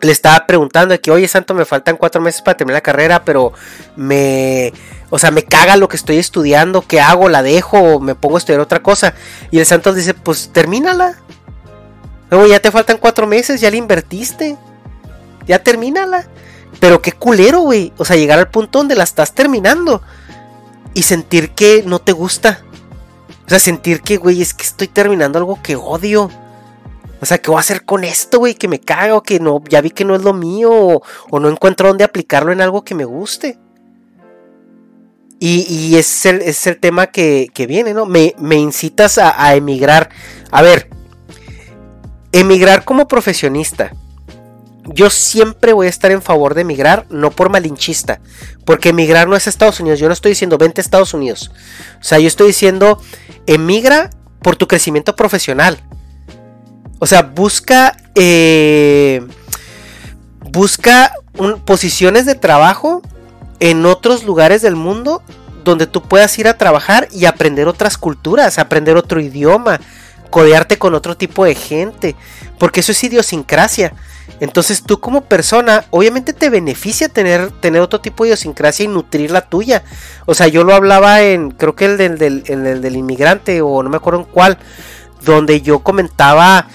le estaba preguntando de que, oye, Santo, me faltan cuatro meses para terminar la carrera, pero me, o sea, me caga lo que estoy estudiando, ¿qué hago? ¿La dejo o me pongo a estudiar otra cosa? Y el Santo dice, pues termínala. Luego ya te faltan cuatro meses, ya le invertiste. Ya termínala. Pero qué culero, güey. O sea, llegar al punto donde la estás terminando y sentir que no te gusta. O sea, sentir que, güey, es que estoy terminando algo que odio. O sea, ¿qué voy a hacer con esto, güey? Que me cago, que no, ya vi que no es lo mío, o, no encuentro dónde aplicarlo en algo que me guste. Y, y es, el, es el tema que, viene, ¿no? Me, incitas a, a emigrar. A ver, emigrar como profesionista. Yo siempre voy a estar en favor de emigrar, no por malinchista, porque emigrar no es Estados Unidos. Yo no estoy diciendo vente a Estados Unidos. O sea, yo estoy diciendo emigra por tu crecimiento profesional. O sea, busca. Eh, busca posiciones de trabajo en otros lugares del mundo donde tú puedas ir a trabajar y aprender otras culturas, aprender otro idioma, codearte con otro tipo de gente, porque eso es idiosincrasia. Entonces tú como persona, obviamente te beneficia tener, tener otro tipo de idiosincrasia y nutrir la tuya. O sea, yo lo hablaba en, creo que el del, del, el del inmigrante o no me acuerdo en cuál, donde yo comentaba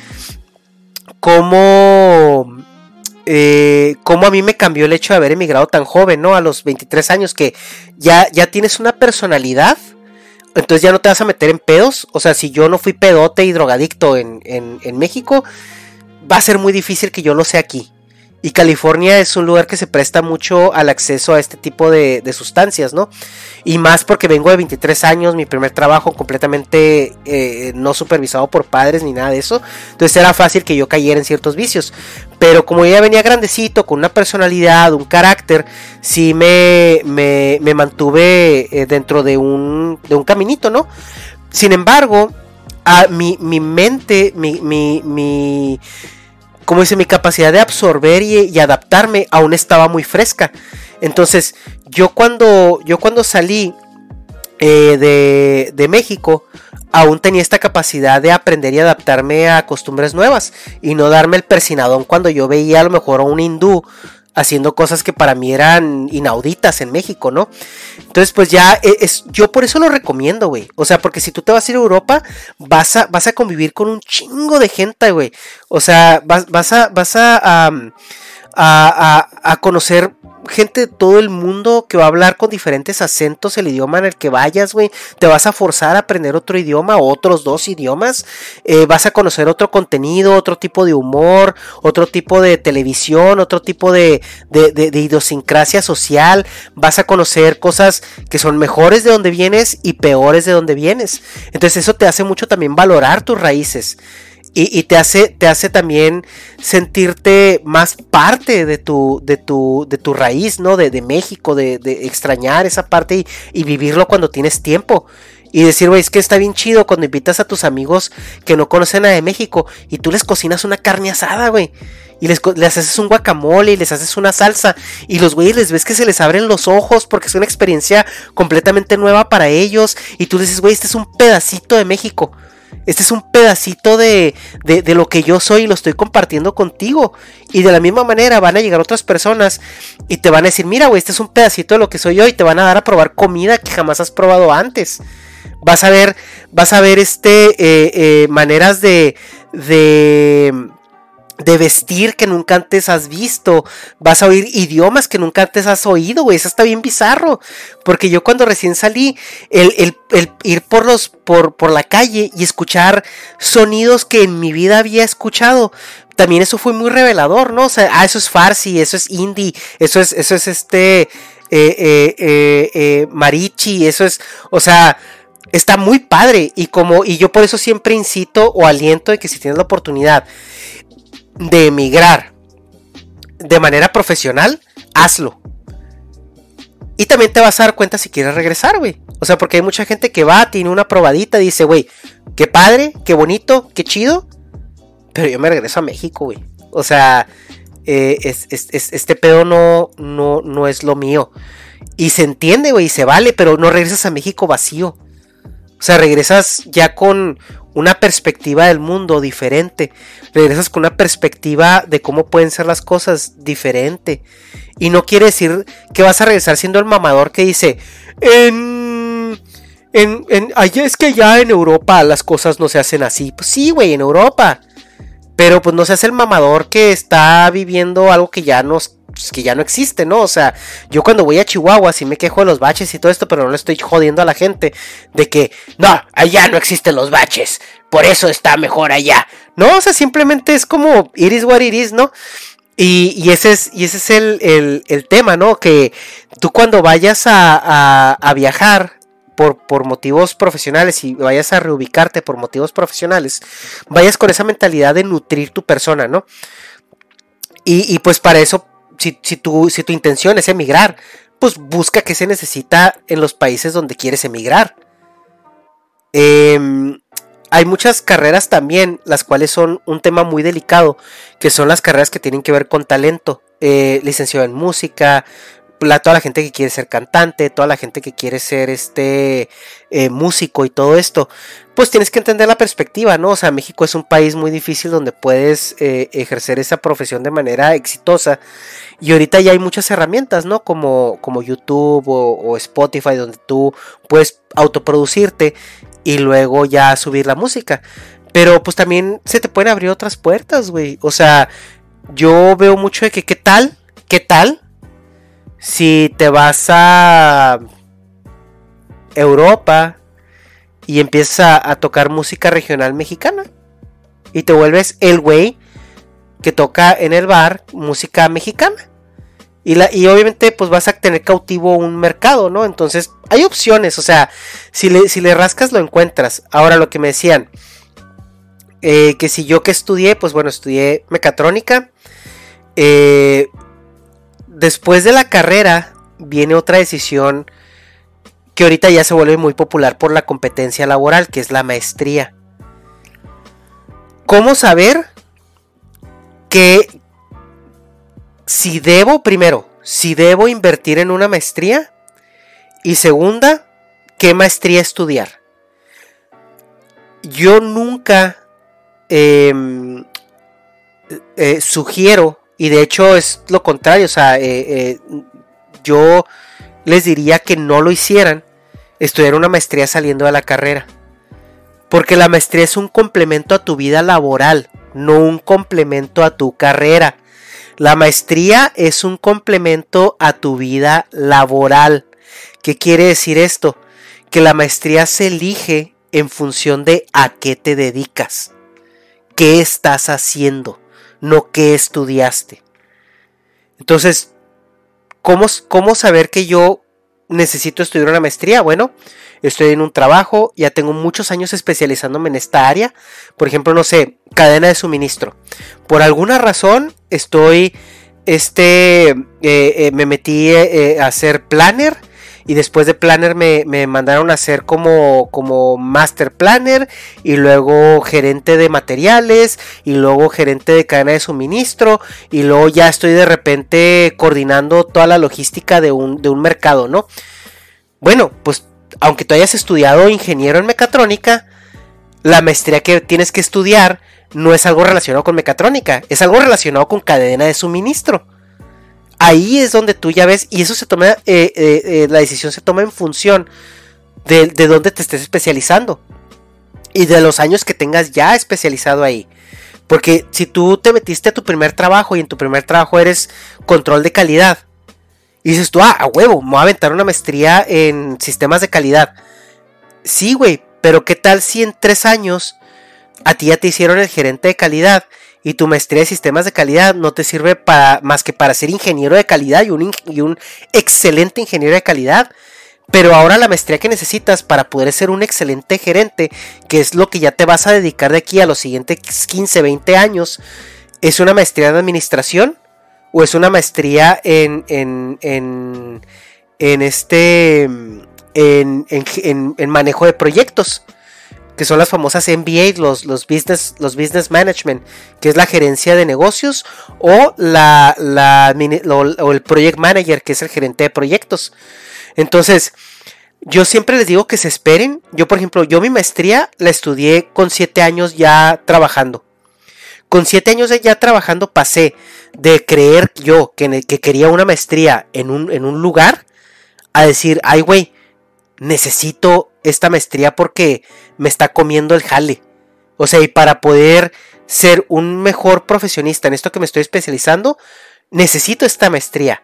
cómo, eh, cómo a mí me cambió el hecho de haber emigrado tan joven, ¿no? A los 23 años, que ya, ya tienes una personalidad, entonces ya no te vas a meter en pedos. O sea, si yo no fui pedote y drogadicto en, en, México, va a ser muy difícil que yo lo sea aquí. Y California es un lugar que se presta mucho al acceso a este tipo de, sustancias, ¿no? Y más porque vengo de 23 años, mi primer trabajo completamente eh, no supervisado por padres ni nada de eso. Entonces era fácil que yo cayera en ciertos vicios. Pero como ya venía grandecito, con una personalidad, un carácter, sí me, me, mantuve eh, dentro de un, de un caminito, ¿no? Sin embargo, a mi, mi mente, mi, mi, mi, como dice, mi capacidad de absorber y, adaptarme aún estaba muy fresca. Entonces, yo cuando, yo cuando salí eh, de, de, México, aún tenía esta capacidad de aprender y adaptarme a costumbres nuevas y no darme el persinadón cuando yo veía a lo mejor a un hindú haciendo cosas que para mí eran inauditas en México, ¿no? Entonces, pues ya e, es, yo por eso lo recomiendo, güey. O sea, porque si tú te vas a ir a Europa, vas a, vas a convivir con un chingo de gente, güey. O sea, vas, vas a, vas a, a, a, a conocer gente de todo el mundo que va a hablar con diferentes acentos el idioma en el que vayas, güey. Te vas a forzar a aprender otro idioma, otros dos idiomas. Eh, vas a conocer otro contenido, otro tipo de humor, otro tipo de televisión, otro tipo de, de, de idiosincrasia social. Vas a conocer cosas que son mejores de donde vienes y peores de donde vienes. Entonces eso te hace mucho también valorar tus raíces. Y, te, hace, te hace también sentirte más parte de tu, de tu, de tu raíz, ¿no? De, de México, de, extrañar esa parte y, vivirlo cuando tienes tiempo. Y decir, güey, es que está bien chido cuando invitas a tus amigos que no conocen nada de México y tú les cocinas una carne asada, güey. Y les, les, haces un guacamole y les haces una salsa. Y los güeyes les ves que se les abren los ojos porque es una experiencia completamente nueva para ellos. Y tú dices, güey, este es un pedacito de México. Este es un pedacito de, de, lo que yo soy y lo estoy compartiendo contigo. Y de la misma manera van a llegar otras personas y te van a decir, mira, güey, este es un pedacito de lo que soy yo y te van a dar a probar comida que jamás has probado antes. Vas a ver, vas a ver este, eh, eh, maneras de, de de vestir que nunca antes has visto. Vas a oír idiomas que nunca antes has oído, güey. Eso está bien bizarro. Porque yo cuando recién salí, el, ir por los, por, por la calle y escuchar sonidos que en mi vida había escuchado. También eso fue muy revelador, ¿no? O sea, ah, eso es farsi, eso es indie, eso es, eso es este eh, eh, eh, marichi, eso es, o sea, está muy padre. Y como, y yo por eso siempre incito o aliento de que si tienes la oportunidad de emigrar de manera profesional, hazlo. Y también te vas a dar cuenta si quieres regresar, güey. O sea, porque hay mucha gente que va, tiene una probadita, dice, güey, qué padre, qué bonito, qué chido. Pero yo me regreso a México, güey. O sea, eh, este pedo no, no, no es lo mío. Y se entiende, güey, se vale, pero no regresas a México vacío. O sea, regresas ya con una perspectiva del mundo diferente. Regresas con una perspectiva de cómo pueden ser las cosas diferente. Y no quiere decir que vas a regresar siendo el mamador que dice, en... En, en, es que ya en Europa las cosas no se hacen así. Pues sí, güey, en Europa. Pero pues no seas el mamador que está viviendo algo que ya pues, que ya no existe, ¿no? O sea, yo cuando voy a Chihuahua sí me quejo de los baches y todo esto, pero no le estoy jodiendo a la gente de que, no, allá no existen los baches, por eso está mejor allá. No, o sea, simplemente es como iris what iris, ¿no? Y, ese es, y ese es el, el, tema, ¿no? Que tú cuando vayas a, a, viajar por, por, motivos profesionales y vayas a reubicarte por motivos profesionales, vayas con esa mentalidad de nutrir tu persona, ¿no? Y, y pues para eso si, si, tu, si tu intención es emigrar, pues busca qué se necesita en los países donde quieres emigrar. Em, hay muchas carreras también, las cuales son un tema muy delicado, que son las carreras que tienen que ver con talento. Eh, licenciado en música, toda la gente que quiere ser cantante, toda la gente que quiere ser este eh, músico y todo esto, pues tienes que entender la perspectiva, ¿no? O sea, México es un país muy difícil donde puedes eh, ejercer esa profesión de manera exitosa. Y ahorita ya hay muchas herramientas, ¿no? Como, como YouTube o, Spotify, donde tú puedes autoproducirte y luego ya subir la música. Pero pues también se te pueden abrir otras puertas, güey. O sea, yo veo mucho de que, ¿qué tal? ¿Qué tal? Si te vas a Europa y empiezas a, tocar música regional mexicana y te vuelves el güey que toca en el bar música mexicana. Y, la, y obviamente pues vas a tener cautivo un mercado, ¿no? Entonces hay opciones, o sea, si le, si le rascas lo encuentras. Ahora lo que me decían, eh, que si yo que estudié, pues bueno, estudié mecatrónica. Eh, después de la carrera viene otra decisión que ahorita ya se vuelve muy popular por la competencia laboral, que es la maestría. ¿Cómo saber que si debo, primero, si debo invertir en una maestría? Y segunda, ¿qué maestría estudiar? Yo nunca em, eh, sugiero, y de hecho es lo contrario, o sea, eh, eh, yo les diría que no lo hicieran, estudiar una maestría saliendo de la carrera. Porque la maestría es un complemento a tu vida laboral, no un complemento a tu carrera. La maestría es un complemento a tu vida laboral. ¿Qué quiere decir esto? Que la maestría se elige en función de a qué te dedicas, qué estás haciendo, no qué estudiaste. Entonces, ¿cómo, cómo saber que yo necesito estudiar una maestría? Bueno, estoy en un trabajo, ya tengo muchos años especializándome en esta área. Por ejemplo, no sé, cadena de suministro. Por alguna razón estoy, este, eh, eh, me metí eh, a hacer planner. Y después de planner me, me, mandaron a hacer como, como master planner y luego gerente de materiales y luego gerente de cadena de suministro y luego ya estoy de repente coordinando toda la logística de un, de un mercado, ¿no? Bueno, pues aunque tú hayas estudiado ingeniero en mecatrónica, la maestría que tienes que estudiar no es algo relacionado con mecatrónica, es algo relacionado con cadena de suministro. Ahí es donde tú ya ves, y eso se toma, eh, eh, eh, la decisión se toma en función de, de dónde te estés especializando y de los años que tengas ya especializado ahí. Porque si tú te metiste a tu primer trabajo y en tu primer trabajo eres control de calidad, y dices tú, ah, a huevo, me voy a aventar una maestría en sistemas de calidad. Sí, güey, pero ¿qué tal si en tres años a ti ya te hicieron el gerente de calidad y tu maestría de sistemas de calidad no te sirve para, más que para ser ingeniero de calidad y un, y un excelente ingeniero de calidad? Pero ahora la maestría que necesitas para poder ser un excelente gerente, que es lo que ya te vas a dedicar de aquí a los siguientes 15, 20 años, es una maestría de administración o es una maestría en, en, en, en este, en, en, manejo de proyectos, que son las famosas MBA, los, los, business, los business management, que es la gerencia de negocios, o, la, la, o el project manager, que es el gerente de proyectos. Entonces, yo siempre les digo que se esperen. Yo, por ejemplo, yo mi maestría la estudié con siete años ya trabajando. Con siete años ya trabajando pasé de creer yo que, que quería una maestría en un, en un lugar a decir, ay güey, necesito esta maestría porque me está comiendo el jale. O sea, y para poder ser un mejor profesionista en esto que me estoy especializando, necesito esta maestría.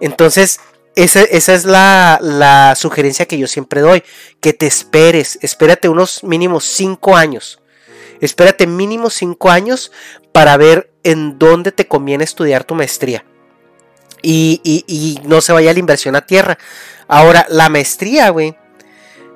Entonces, esa, esa es la, la, sugerencia que yo siempre doy, que te esperes, espérate unos mínimos cinco años Espérate mínimo 5 años para ver en dónde te conviene estudiar tu maestría. Y, no se vaya la inversión a tierra. Ahora, la maestría, güey,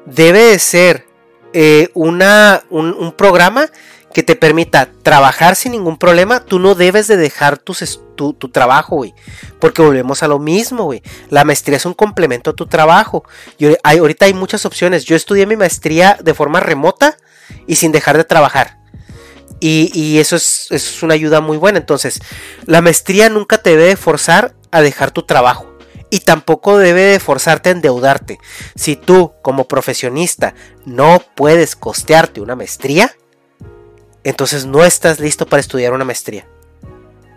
debe de ser eh, una, un, programa que te permita trabajar sin ningún problema. Tú no debes de dejar tu, tu trabajo, güey. Porque volvemos a lo mismo, güey. La maestría es un complemento a tu trabajo. Y hay, ahorita hay muchas opciones. Yo estudié mi maestría de forma remota y sin dejar de trabajar. Y, eso, es, una ayuda muy buena. Entonces, la maestría nunca te debe forzar a dejar tu trabajo. Y tampoco debe de forzarte a endeudarte. Si tú, como profesionista, no puedes costearte una maestría, entonces no estás listo para estudiar una maestría.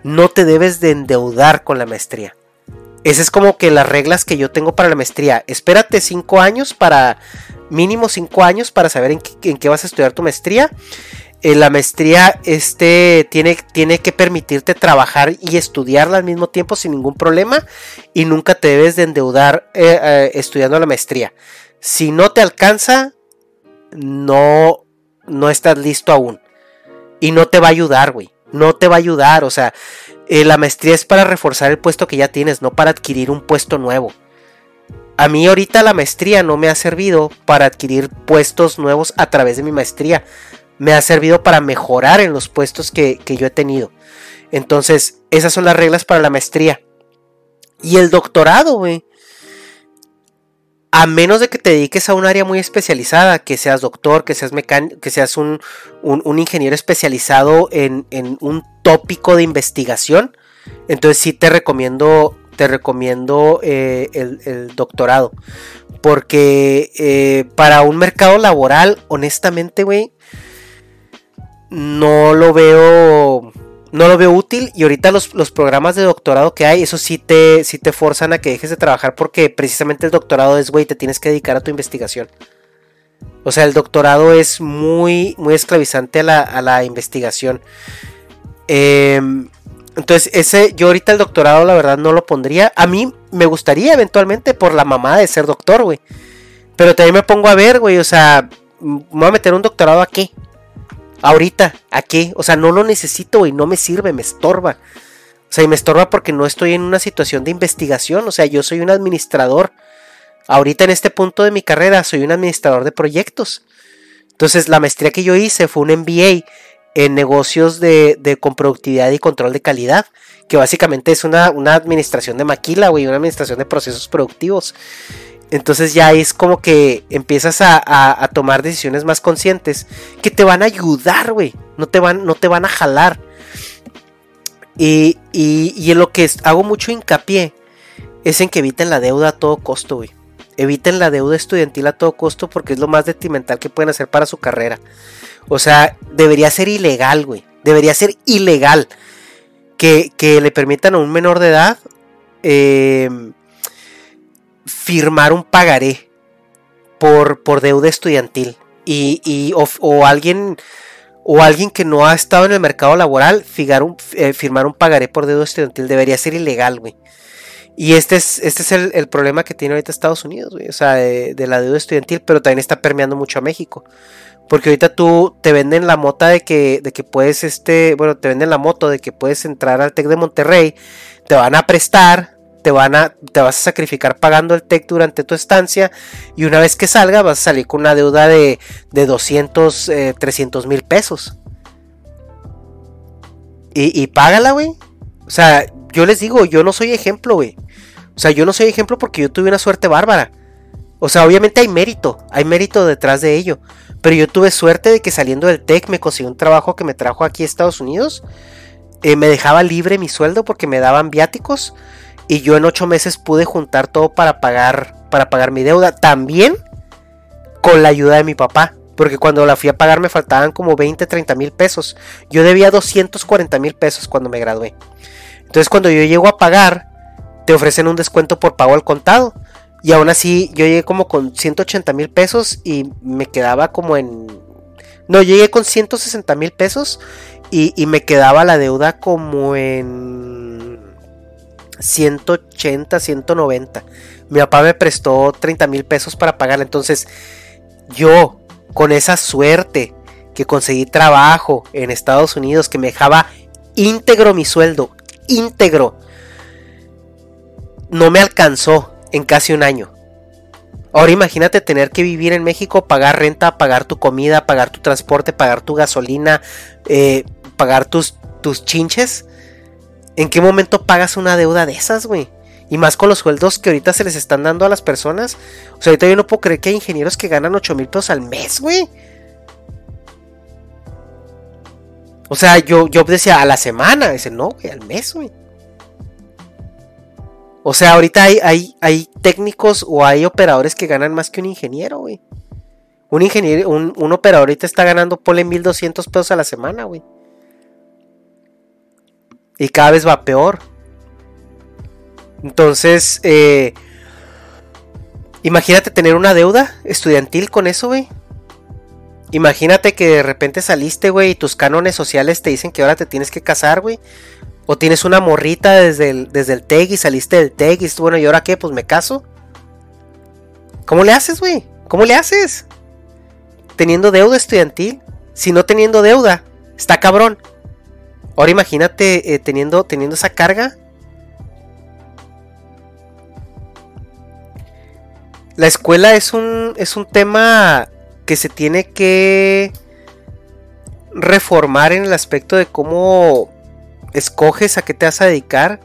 No te debes de endeudar con la maestría. Esas es como que las reglas que yo tengo para la maestría. Espérate 5 años para mínimo 5 años para saber en qué, vas a estudiar tu maestría. Eh, la maestría este, tiene, tiene que permitirte trabajar y estudiarla al mismo tiempo sin ningún problema y nunca te debes de endeudar eh, eh, estudiando la maestría. Si no te alcanza, no, no estás listo aún. Y no te va a ayudar, güey. No te va a ayudar. O sea, la maestría es para reforzar el puesto que ya tienes, no para adquirir un puesto nuevo. A mí ahorita la maestría no me ha servido para adquirir puestos nuevos a través de mi maestría. Me ha servido para mejorar en los puestos que, yo he tenido. Entonces, esas son las reglas para la maestría. Y el doctorado, güey. a menos de que te dediques a un área muy especializada, que seas doctor, que seas mecánico, que seas un, ingeniero especializado en, un tópico de investigación, entonces sí te recomiendo, te recomiendo eh, el, doctorado. Porque eh, para un mercado laboral, honestamente, güey, no lo veo no lo veo útil y ahorita los, programas de doctorado que hay, eso sí te, sí te forzan a que dejes de trabajar porque precisamente el doctorado es, güey, te tienes que dedicar a tu investigación. O sea, el doctorado es muy, muy esclavizante a la, investigación. Em, entonces, ese, yo ahorita el doctorado, la verdad, no lo pondría. A mí me gustaría eventualmente por la mamá de ser doctor, güey. Pero también me pongo a ver, güey, o sea, me voy a meter un doctorado a qué? ahorita, o sea, no lo necesito y no me sirve, me estorba. O sea, y me estorba porque no estoy en una situación de investigación, o sea, yo soy un administrador. Ahorita en este punto de mi carrera soy un administrador de proyectos. Entonces, la maestría que yo hice fue un MBA en negocios de, de con productividad y control de calidad, que básicamente es una, una administración de maquila, güey, una administración de procesos productivos. Entonces ya es como que empiezas a, tomar decisiones más conscientes que te van a ayudar, güey. No, te van, no te van a jalar. Y, y, en lo que hago mucho hincapié es en que eviten la deuda a todo costo, güey. Eviten la deuda estudiantil a todo costo porque es lo más detrimental que pueden hacer para su carrera. O sea, debería ser ilegal, güey. Debería ser ilegal que, que le permitan a un menor de edad eh, firmar un pagaré por, por deuda estudiantil y, o, alguien o alguien que no ha estado en el mercado laboral un, eh, firmar un pagaré por deuda estudiantil debería ser ilegal, güey. Y este es, este es el, problema que tiene ahorita Estados Unidos, güey. O sea, de, la deuda estudiantil, pero también está permeando mucho a México. Porque ahorita tú te venden la mota de que, de que puedes, este, bueno, te venden la moto de que puedes entrar al TEC de Monterrey, te van a prestar, te, van a, te vas a sacrificar pagando el TEC durante tu estancia y una vez que salga vas a salir con una deuda de, de 200, 300 mil pesos. Y, y págala, güey. O sea, yo les digo, yo no soy ejemplo, güey. O sea, yo no soy ejemplo porque yo tuve una suerte bárbara. O sea, obviamente hay mérito, hay mérito detrás de ello. Pero yo tuve suerte de que saliendo del TEC me conseguí un trabajo que me trajo aquí a Estados Unidos. Eh, me dejaba libre mi sueldo porque me daban viáticos y yo en ocho meses pude juntar todo para pagar, para pagar mi deuda. También con la ayuda de mi papá. Porque cuando la fui a pagar me faltaban como 20, 30 mil pesos. Yo debía 240 mil pesos cuando me gradué. Entonces cuando yo llego a pagar, te ofrecen un descuento por pago al contado. Y aún así yo llegué como con 180 mil pesos y me quedaba como en... No, llegué con 160 mil pesos y, y me quedaba la deuda como en 180, 190. Mi papá me prestó 30 mil pesos para pagarla. Entonces, yo, con esa suerte que conseguí trabajo en Estados Unidos, que me dejaba íntegro mi sueldo, íntegro, no me alcanzó en casi un año. Ahora imagínate tener que vivir en México, pagar renta, pagar tu comida, pagar tu transporte, pagar tu gasolina, eh, pagar tus, tus chinches. ¿En qué momento pagas una deuda de esas, güey? Y más con los sueldos que ahorita se les están dando a las personas. O sea, ahorita yo no puedo creer que hay ingenieros que ganan 8 mil pesos al mes, güey. O sea, yo, yo decía a la semana. Dice, no, güey, al mes, güey. O sea, ahorita hay, hay, hay, técnicos o hay operadores que ganan más que un ingeniero, güey. Un ingeniero, un, un operador ahorita está ganando, ponle 1200 pesos a la semana, güey. Y cada vez va peor. Entonces, eh, imagínate tener una deuda estudiantil con eso, güey. Imagínate que de repente saliste, güey, y tus cánones sociales te dicen que ahora te tienes que casar, güey. O tienes una morrita desde el, desde el TEG y saliste del TEG y bueno, ¿y ahora qué? Pues me caso. ¿Cómo le haces, güey? ¿Cómo le haces? Teniendo deuda estudiantil. Si no teniendo deuda, está cabrón. Ahora imagínate eh, teniendo, teniendo esa carga. La escuela es un, es un tema que se tiene que reformar en el aspecto de cómo escoges a qué te vas a dedicar,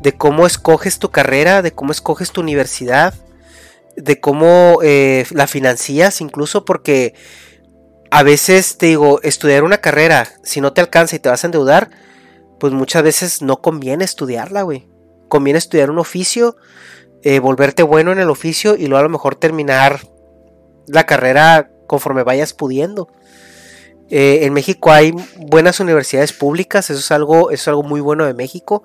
de cómo escoges tu carrera, de cómo escoges tu universidad, de cómo eh, la financias, incluso porque a veces te digo, estudiar una carrera, si no te alcanza y te vas a endeudar, pues muchas veces no conviene estudiarla, güey. Conviene estudiar un oficio, eh, volverte bueno en el oficio y luego a lo mejor terminar la carrera conforme vayas pudiendo. Eh, en México hay buenas universidades públicas, eso es algo, eso es algo muy bueno de México,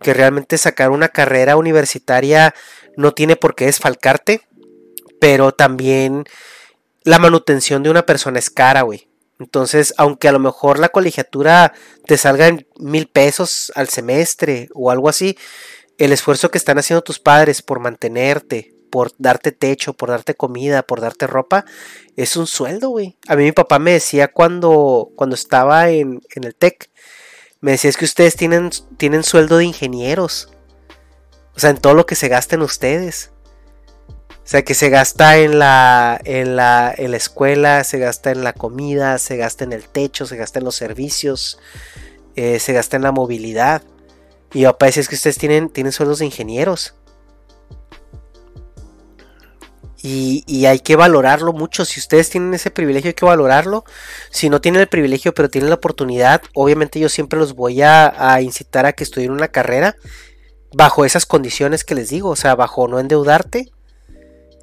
que realmente sacar una carrera universitaria no tiene por qué desfalcarte, pero también la manutención de una persona es cara, güey. Entonces, aunque a lo mejor la colegiatura te salga en mil pesos al semestre o algo así, el esfuerzo que están haciendo tus padres por mantenerte, por darte techo, por darte comida, por darte ropa, es un sueldo, güey. A mí mi papá me decía cuando, cuando estaba en, el TEC, me decía es que ustedes tienen, tienen sueldo de ingenieros. O sea, en todo lo que se gasten ustedes. O sea, que se gasta en la, en la, en la escuela, se gasta en la comida, se gasta en el techo, se gasta en los servicios, eh, se gasta en la movilidad. Y papá es que ustedes tienen, tienen sueldos de ingenieros. Y, hay que valorarlo mucho. Si ustedes tienen ese privilegio, hay que valorarlo. Si no tienen el privilegio, pero tienen la oportunidad, obviamente yo siempre los voy a, a, incitar a que estudien una carrera bajo esas condiciones que les digo. O sea, bajo no endeudarte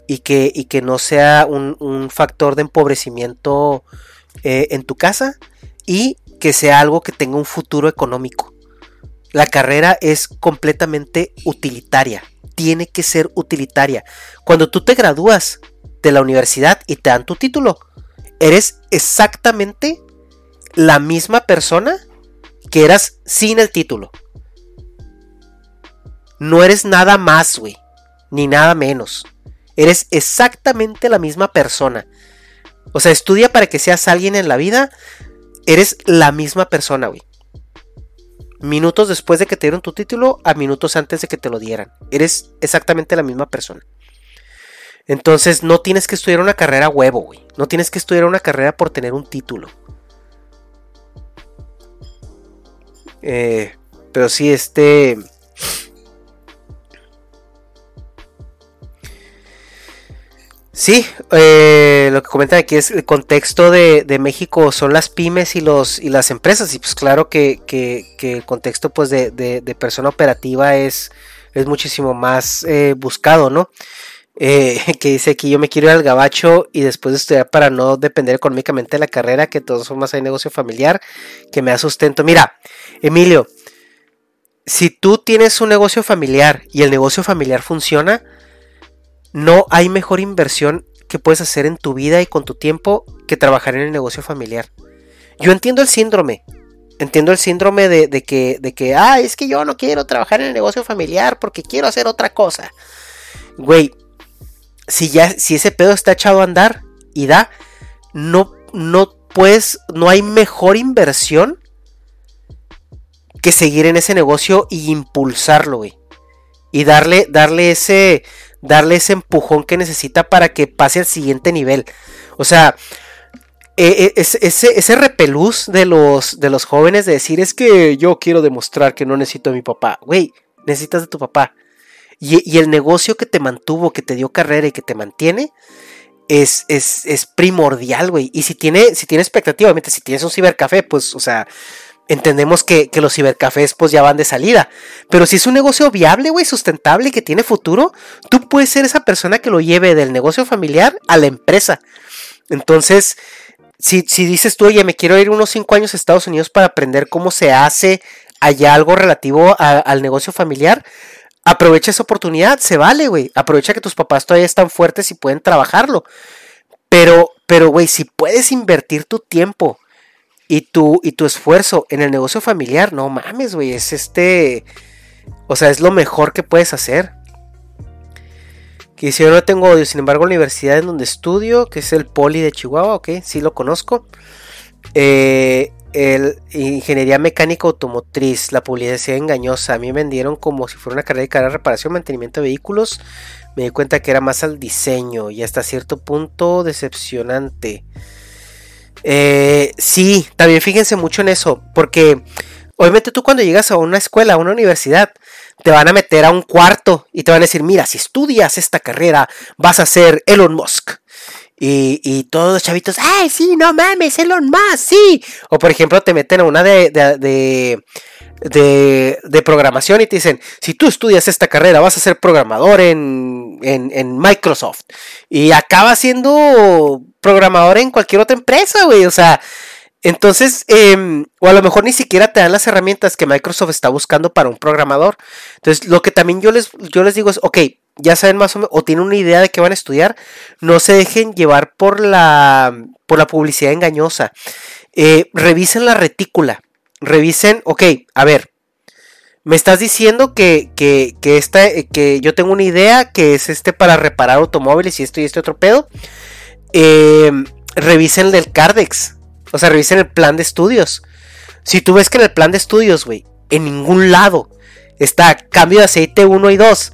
y que, y que no sea un, factor de empobrecimiento eh, en tu casa y que sea algo que tenga un futuro económico. La carrera es completamente utilitaria, tiene que ser utilitaria. Cuando tú te gradúas de la universidad y te dan tu título, eres exactamente la misma persona que eras sin el título. No eres nada más, güey, ni nada menos. Eres exactamente la misma persona. O sea, estudia para que seas alguien en la vida. Eres la misma persona, güey. Minutos después de que te dieron tu título a minutos antes de que te lo dieran. Eres exactamente la misma persona. Entonces no tienes que estudiar una carrera huevo, güey. No tienes que estudiar una carrera por tener un título. Eh, pero sí, este... Sí, eh, lo que comentan aquí es el contexto de, México son las pymes y los y las empresas y pues claro que, el contexto pues de, persona operativa es, es muchísimo más eh, buscado, ¿no? Eh, que dice aquí yo me quiero ir al gabacho y después de estudiar para no depender económicamente de la carrera, que de todas formas hay negocio familiar que me da sustento. Mira, Emilio, si tú tienes un negocio familiar y el negocio familiar funciona, no hay mejor inversión que puedes hacer en tu vida y con tu tiempo que trabajar en el negocio familiar. Yo entiendo el síndrome. Entiendo el síndrome de, que, de que, ah, es que yo no quiero trabajar en el negocio familiar porque quiero hacer otra cosa. Güey, si ya, si ese pedo está echado a andar y da, no, no puedes, no hay mejor inversión que seguir en ese negocio y impulsarlo, güey. Y darle, darle ese, darle ese empujón que necesita para que pase al siguiente nivel. O sea, e, e, ese, repelús de los, de los jóvenes de decir es que yo quiero demostrar que no necesito a mi papá. Güey, necesitas de tu papá. Y, el negocio que te mantuvo, que te dio carrera y que te mantiene, es, es, es primordial, güey. Y si tiene, si tiene expectativa, obviamente, si tienes un cibercafé, pues, o sea, entendemos que, los cibercafés pues ya van de salida. Pero si es un negocio viable, güey, sustentable, que tiene futuro, tú puedes ser esa persona que lo lleve del negocio familiar a la empresa. Entonces, si, dices tú, oye, me quiero ir unos 5 años a Estados Unidos para aprender cómo se hace allá algo relativo al negocio familiar, aprovecha esa oportunidad, se vale, güey. Aprovecha que tus papás todavía están fuertes y pueden trabajarlo. Pero, pero, güey, si puedes invertir tu tiempo y tu, y tu esfuerzo en el negocio familiar, no mames, güey, es este, o sea, es lo mejor que puedes hacer. Que si yo no tengo odio, sin embargo, la universidad en donde estudio, que es el Poli de Chihuahua, ok, sí lo conozco. Eh, el ingeniería mecánica automotriz, la publicidad engañosa. A mí me vendieron como si fuera una carrera de carrera de reparación, mantenimiento de vehículos. Me di cuenta que era más al diseño y hasta cierto punto decepcionante. Eh, sí, también fíjense mucho en eso, porque, obviamente tú cuando llegas a una escuela, a una universidad, te van a meter a un cuarto y te van a decir, mira, si estudias esta carrera, vas a ser Elon Musk. Y, y todos los chavitos, ¡ay, sí, no mames, Elon Musk, sí! O por ejemplo, te meten a una de, de, programación y te dicen, si tú estudias esta carrera vas a ser programador en, en, Microsoft. Y acaba siendo programador en cualquier otra empresa, güey. O sea, entonces, eh, o a lo mejor ni siquiera te dan las herramientas que Microsoft está buscando para un programador. Entonces, lo que también yo les, yo les digo es, ok, ya saben más o menos, o tienen una idea de qué van a estudiar, no se dejen llevar por la, por la publicidad engañosa. Eh, revisen la retícula revisen, ok, a ver, me estás diciendo que, que, que, esta, que yo tengo una idea que es este para reparar automóviles y esto y este otro pedo. Eh, revisen el Cardex. O sea, revisen el plan de estudios. Si tú ves que en el plan de estudios, güey, en ningún lado está cambio de aceite 1 y 2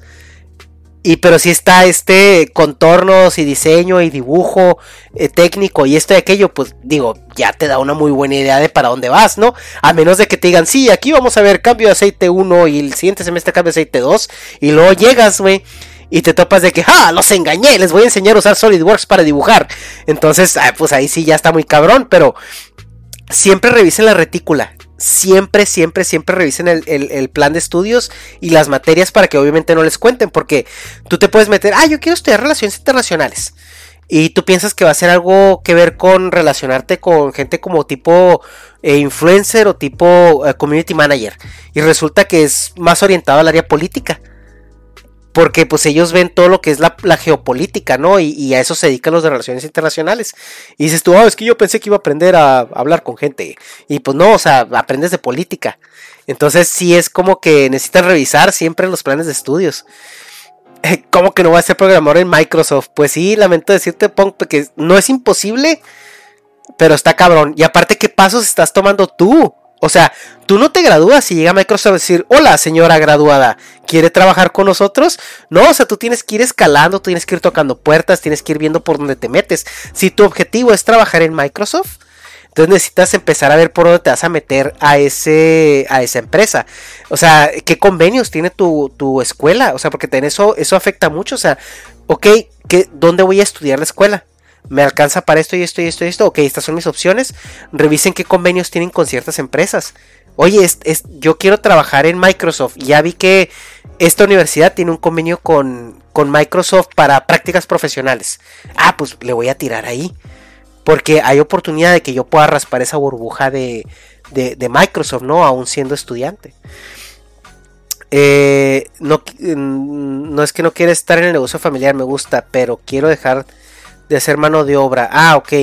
y pero si está este contornos y diseño y dibujo eh, técnico y esto y aquello, pues digo, ya te da una muy buena idea de para dónde vas, ¿no? A menos de que te digan, sí, aquí vamos a ver cambio de aceite 1 y el siguiente semestre cambio de aceite 2 y luego llegas, güey. Y te topas de que, ¡ah! Los engañé, les voy a enseñar a usar SolidWorks para dibujar. Entonces, ah, pues ahí sí ya está muy cabrón, pero siempre revisen la retícula siempre, siempre, siempre revisen el, plan de estudios y las materias para que obviamente no les cuenten, porque tú te puedes meter, ah, yo quiero estudiar relaciones internacionales. Y tú piensas que va a ser algo que ver con relacionarte con gente como tipo eh, influencer o tipo eh, community manager. Y resulta que es más orientado al área política porque pues ellos ven todo lo que es la, geopolítica, ¿no? Y, a eso se dedican los de relaciones internacionales. Y dices tú, oh, es que yo pensé que iba a aprender a, hablar con gente. Y pues no, o sea, aprendes de política. Entonces sí es como que necesitas revisar siempre los planes de estudios. ¿Cómo que no va a ser programador en Microsoft? Pues sí, lamento decirte, Punk, que no es imposible, pero está cabrón. Y aparte, ¿qué pasos estás tomando tú? O sea, tú no te gradúas y llega Microsoft a decir, hola señora graduada, ¿quiere trabajar con nosotros? No, o sea, tú tienes que ir escalando, tienes que ir tocando puertas, tienes que ir viendo por dónde te metes. Si tu objetivo es trabajar en Microsoft, entonces necesitas empezar a ver por dónde te vas a meter a, ese, a esa empresa. O sea, ¿qué convenios tiene tu, tu escuela? O sea, porque eso, eso afecta mucho. O sea, ok, ¿qué, ¿dónde voy a estudiar la escuela? Me alcanza para esto y esto y esto y esto. Ok, estas son mis opciones. Revisen qué convenios tienen con ciertas empresas. Oye, es, yo quiero trabajar en Microsoft. Ya vi que esta universidad tiene un convenio con, con Microsoft para prácticas profesionales. Ah, pues le voy a tirar ahí. Porque hay oportunidad de que yo pueda raspar esa burbuja de, de, Microsoft, ¿no? Aún siendo estudiante. Eh, no, mm, no es que no quiera estar en el negocio familiar, me gusta, pero quiero dejar de hacer mano de obra. Ah, ok.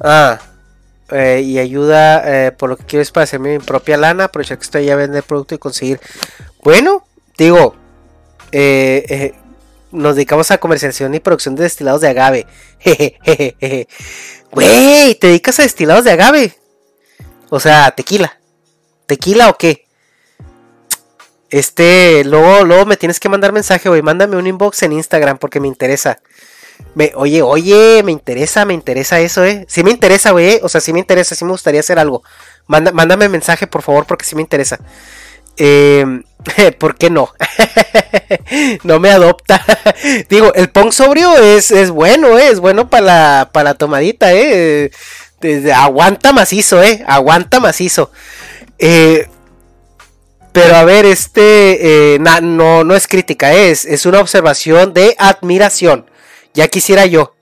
Ah, eh, y ayuda eh, por lo que quiero es para hacerme mi propia lana, aprovechar que estoy ya a vender producto y conseguir. Bueno, digo, eh, nos dedicamos a comercialización y producción de destilados de agave. Güey, ¿te dedicas a destilados de agave? O sea, tequila. ¿Tequila o qué? Este, luego, luego me tienes que mandar mensaje, güey. Mándame un inbox en Instagram porque me interesa. Me, oye, oye, me interesa, me interesa eso, eh. Sí me interesa, güey. Eh. O sea, sí me interesa, sí me gustaría hacer algo. mándame mensaje, por favor, porque sí me interesa. Eh, ¿Por qué no? no me adopta. Digo, el Pong sobrio es, es bueno, eh. Es bueno para la, para tomadita, eh. aguanta macizo, eh. Aguanta macizo. Eh, pero a ver, este eh, no, no es crítica, es, es una observación de admiración. Ya quisiera yo.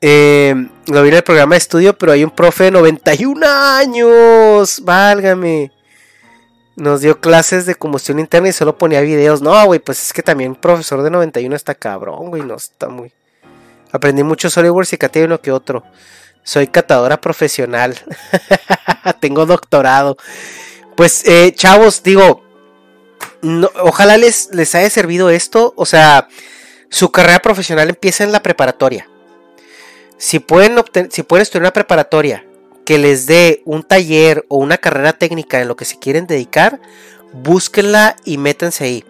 Eh, lo vi en el programa de estudio, pero hay un profe de 91 años. Válgame. Nos dio clases de combustión interna y solo ponía videos. No, güey, pues es que también un profesor de 91 está cabrón, güey. No está muy. Aprendí mucho SolidWorks y caté uno que otro. Soy catadora profesional. Tengo doctorado. Pues, eh, chavos, digo. ojalá les, les haya servido esto. O sea, su carrera profesional empieza en la preparatoria. Si pueden, si pueden estudiar una preparatoria que les dé un taller o una carrera técnica en lo que se quieren dedicar, búsquenla y métanse ahí.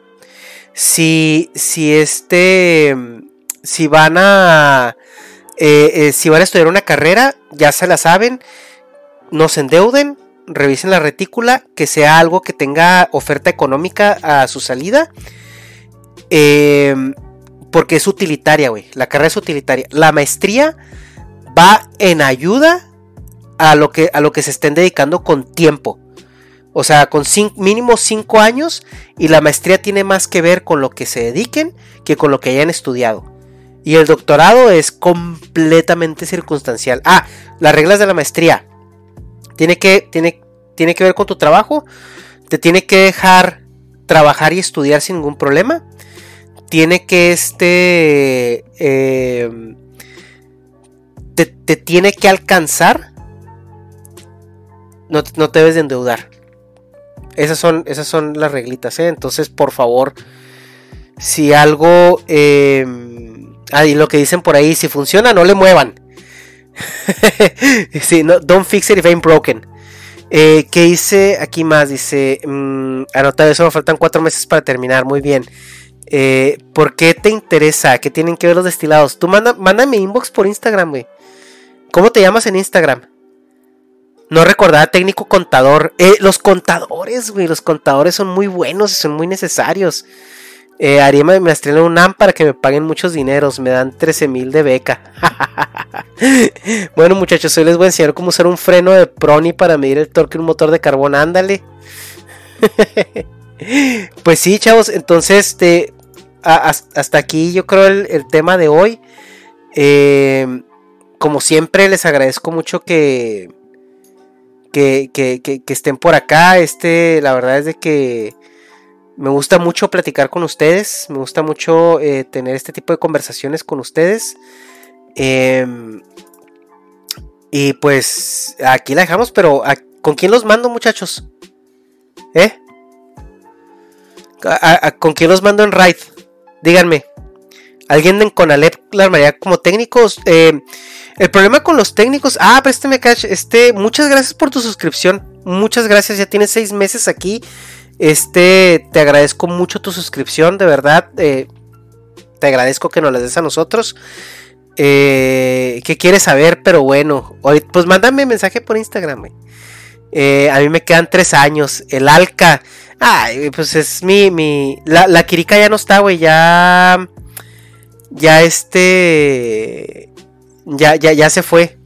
Si, si este, si van a, eh, eh, si van a estudiar una carrera, ya se la saben, no se endeuden, revisen la retícula, que sea algo que tenga oferta económica a su salida. Em, porque es utilitaria, güey. La carrera es utilitaria. La maestría va en ayuda a lo que, a lo que se estén dedicando con tiempo. O sea, con mínimo 5 años y la maestría tiene más que ver con lo que se dediquen que con lo que hayan estudiado. Y el doctorado es completamente circunstancial. Ah, las reglas de la maestría. Tiene que, tiene, tiene que ver con tu trabajo. Te tiene que dejar trabajar y estudiar sin ningún problema. Tiene que este... Eh, te, tiene que alcanzar. No, no te debes de endeudar. Esas son, esas son las reglitas, ¿eh? Entonces, por favor, si algo... Eh, ah, y lo que dicen por ahí, si funciona, no le muevan. sí, no, don't fix it if ain't broken. Eh, ¿Qué hice aquí más? Dice, mmm, anota eso, me faltan cuatro meses para terminar, muy bien. Eh, ¿Por qué te interesa? ¿Qué tienen que ver los destilados? Tú manda, mándame inbox por Instagram, güey. ¿Cómo te llamas en Instagram? No recordaba técnico contador. Eh, los contadores, güey. Los contadores son muy buenos y son muy necesarios. Eh, haría maestría en UNAM para que me paguen muchos dineros. Me dan 13 mil de beca. bueno, muchachos, hoy les voy a enseñar cómo usar un freno de Proni para medir el torque de un motor de carbón. Ándale. pues sí, chavos. Entonces, este, hasta aquí yo creo el, tema de hoy. Eh, como siempre, les agradezco mucho que que, estén por acá. Este, la verdad es de que me gusta mucho platicar con ustedes. Me gusta mucho eh, tener este tipo de conversaciones con ustedes. Em, y pues aquí la dejamos, pero ¿con quién los mando, muchachos? ¿Eh? ¿Con quién los mando en raid? Díganme. ¿Alguien en Conalep la armaría como técnicos? Eh, el problema con los técnicos. Ah, préstame cash. Este, muchas gracias por tu suscripción. Muchas gracias. Ya tienes seis meses aquí. Este, te agradezco mucho tu suscripción, de verdad. Eh, te agradezco que nos la des a nosotros. Eh, ¿Qué quieres saber? Pero bueno, pues mándame mensaje por Instagram. Eh, a mí me quedan tres años. El Alca. Ay, pues es mi. mi la, la Kirika ya no está, güey. Ya. Ya este ya, ya, ya se fue.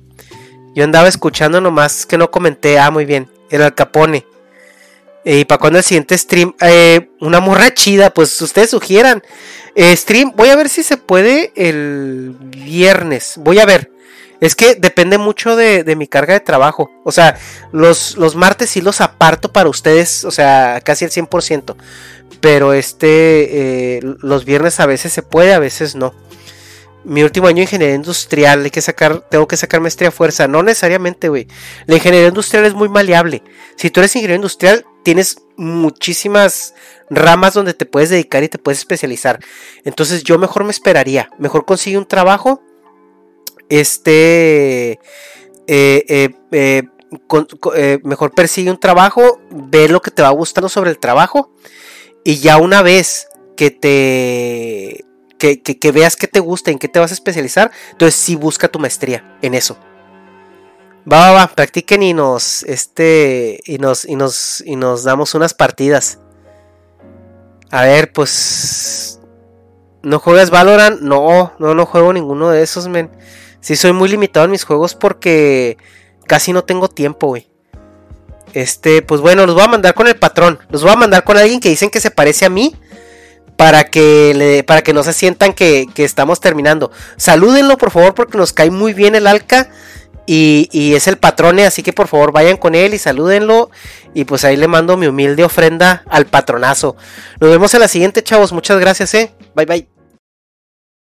Yo andaba escuchando nomás que no comenté. Ah, muy bien. El Alcapone. Eh, y para cuando el siguiente stream. Eh, una morra chida, pues ustedes sugieran. Eh, stream, voy a ver si se puede el viernes. Voy a ver. Es que depende mucho de, mi carga de trabajo. O sea, los, los martes sí los aparto para ustedes. O sea, casi el 100%. Pero este, los viernes a veces se puede, a veces no mi último año de ingeniería industrial, hay que sacar, tengo que sacar maestría a fuerza. No necesariamente, güey. La ingeniería industrial es muy maleable. Si tú eres ingeniero industrial, tienes muchísimas ramas donde te puedes dedicar y te puedes especializar. Entonces yo mejor me esperaría. Mejor consigue un trabajo. Este... Eh, eh, eh, mejor persigue un trabajo, ve lo que te va gustando sobre el trabajo y ya una vez que te que, veas qué te gusta, en qué te vas a especializar, entonces sí busca tu maestría en eso. Va, va, va, practiquen y nos, este, y nos, y nos, y nos damos unas partidas. A ver, pues, ¿no juegas Valorant? No, no, no juego ninguno de esos, men. Sí soy muy limitado en mis juegos porque casi no tengo tiempo, güey. Este, pues bueno, los voy a mandar con el patrón. Los voy a mandar con alguien que dicen que se parece a mí para que, le, para que no se sientan que, estamos terminando. Salúdenlo por favor porque nos cae muy bien el Alca y, y, es el patrone, así que por favor vayan con él y salúdenlo y pues ahí le mando mi humilde ofrenda al patronazo. Nos vemos en la siguiente chavos, muchas gracias, eh. Bye bye.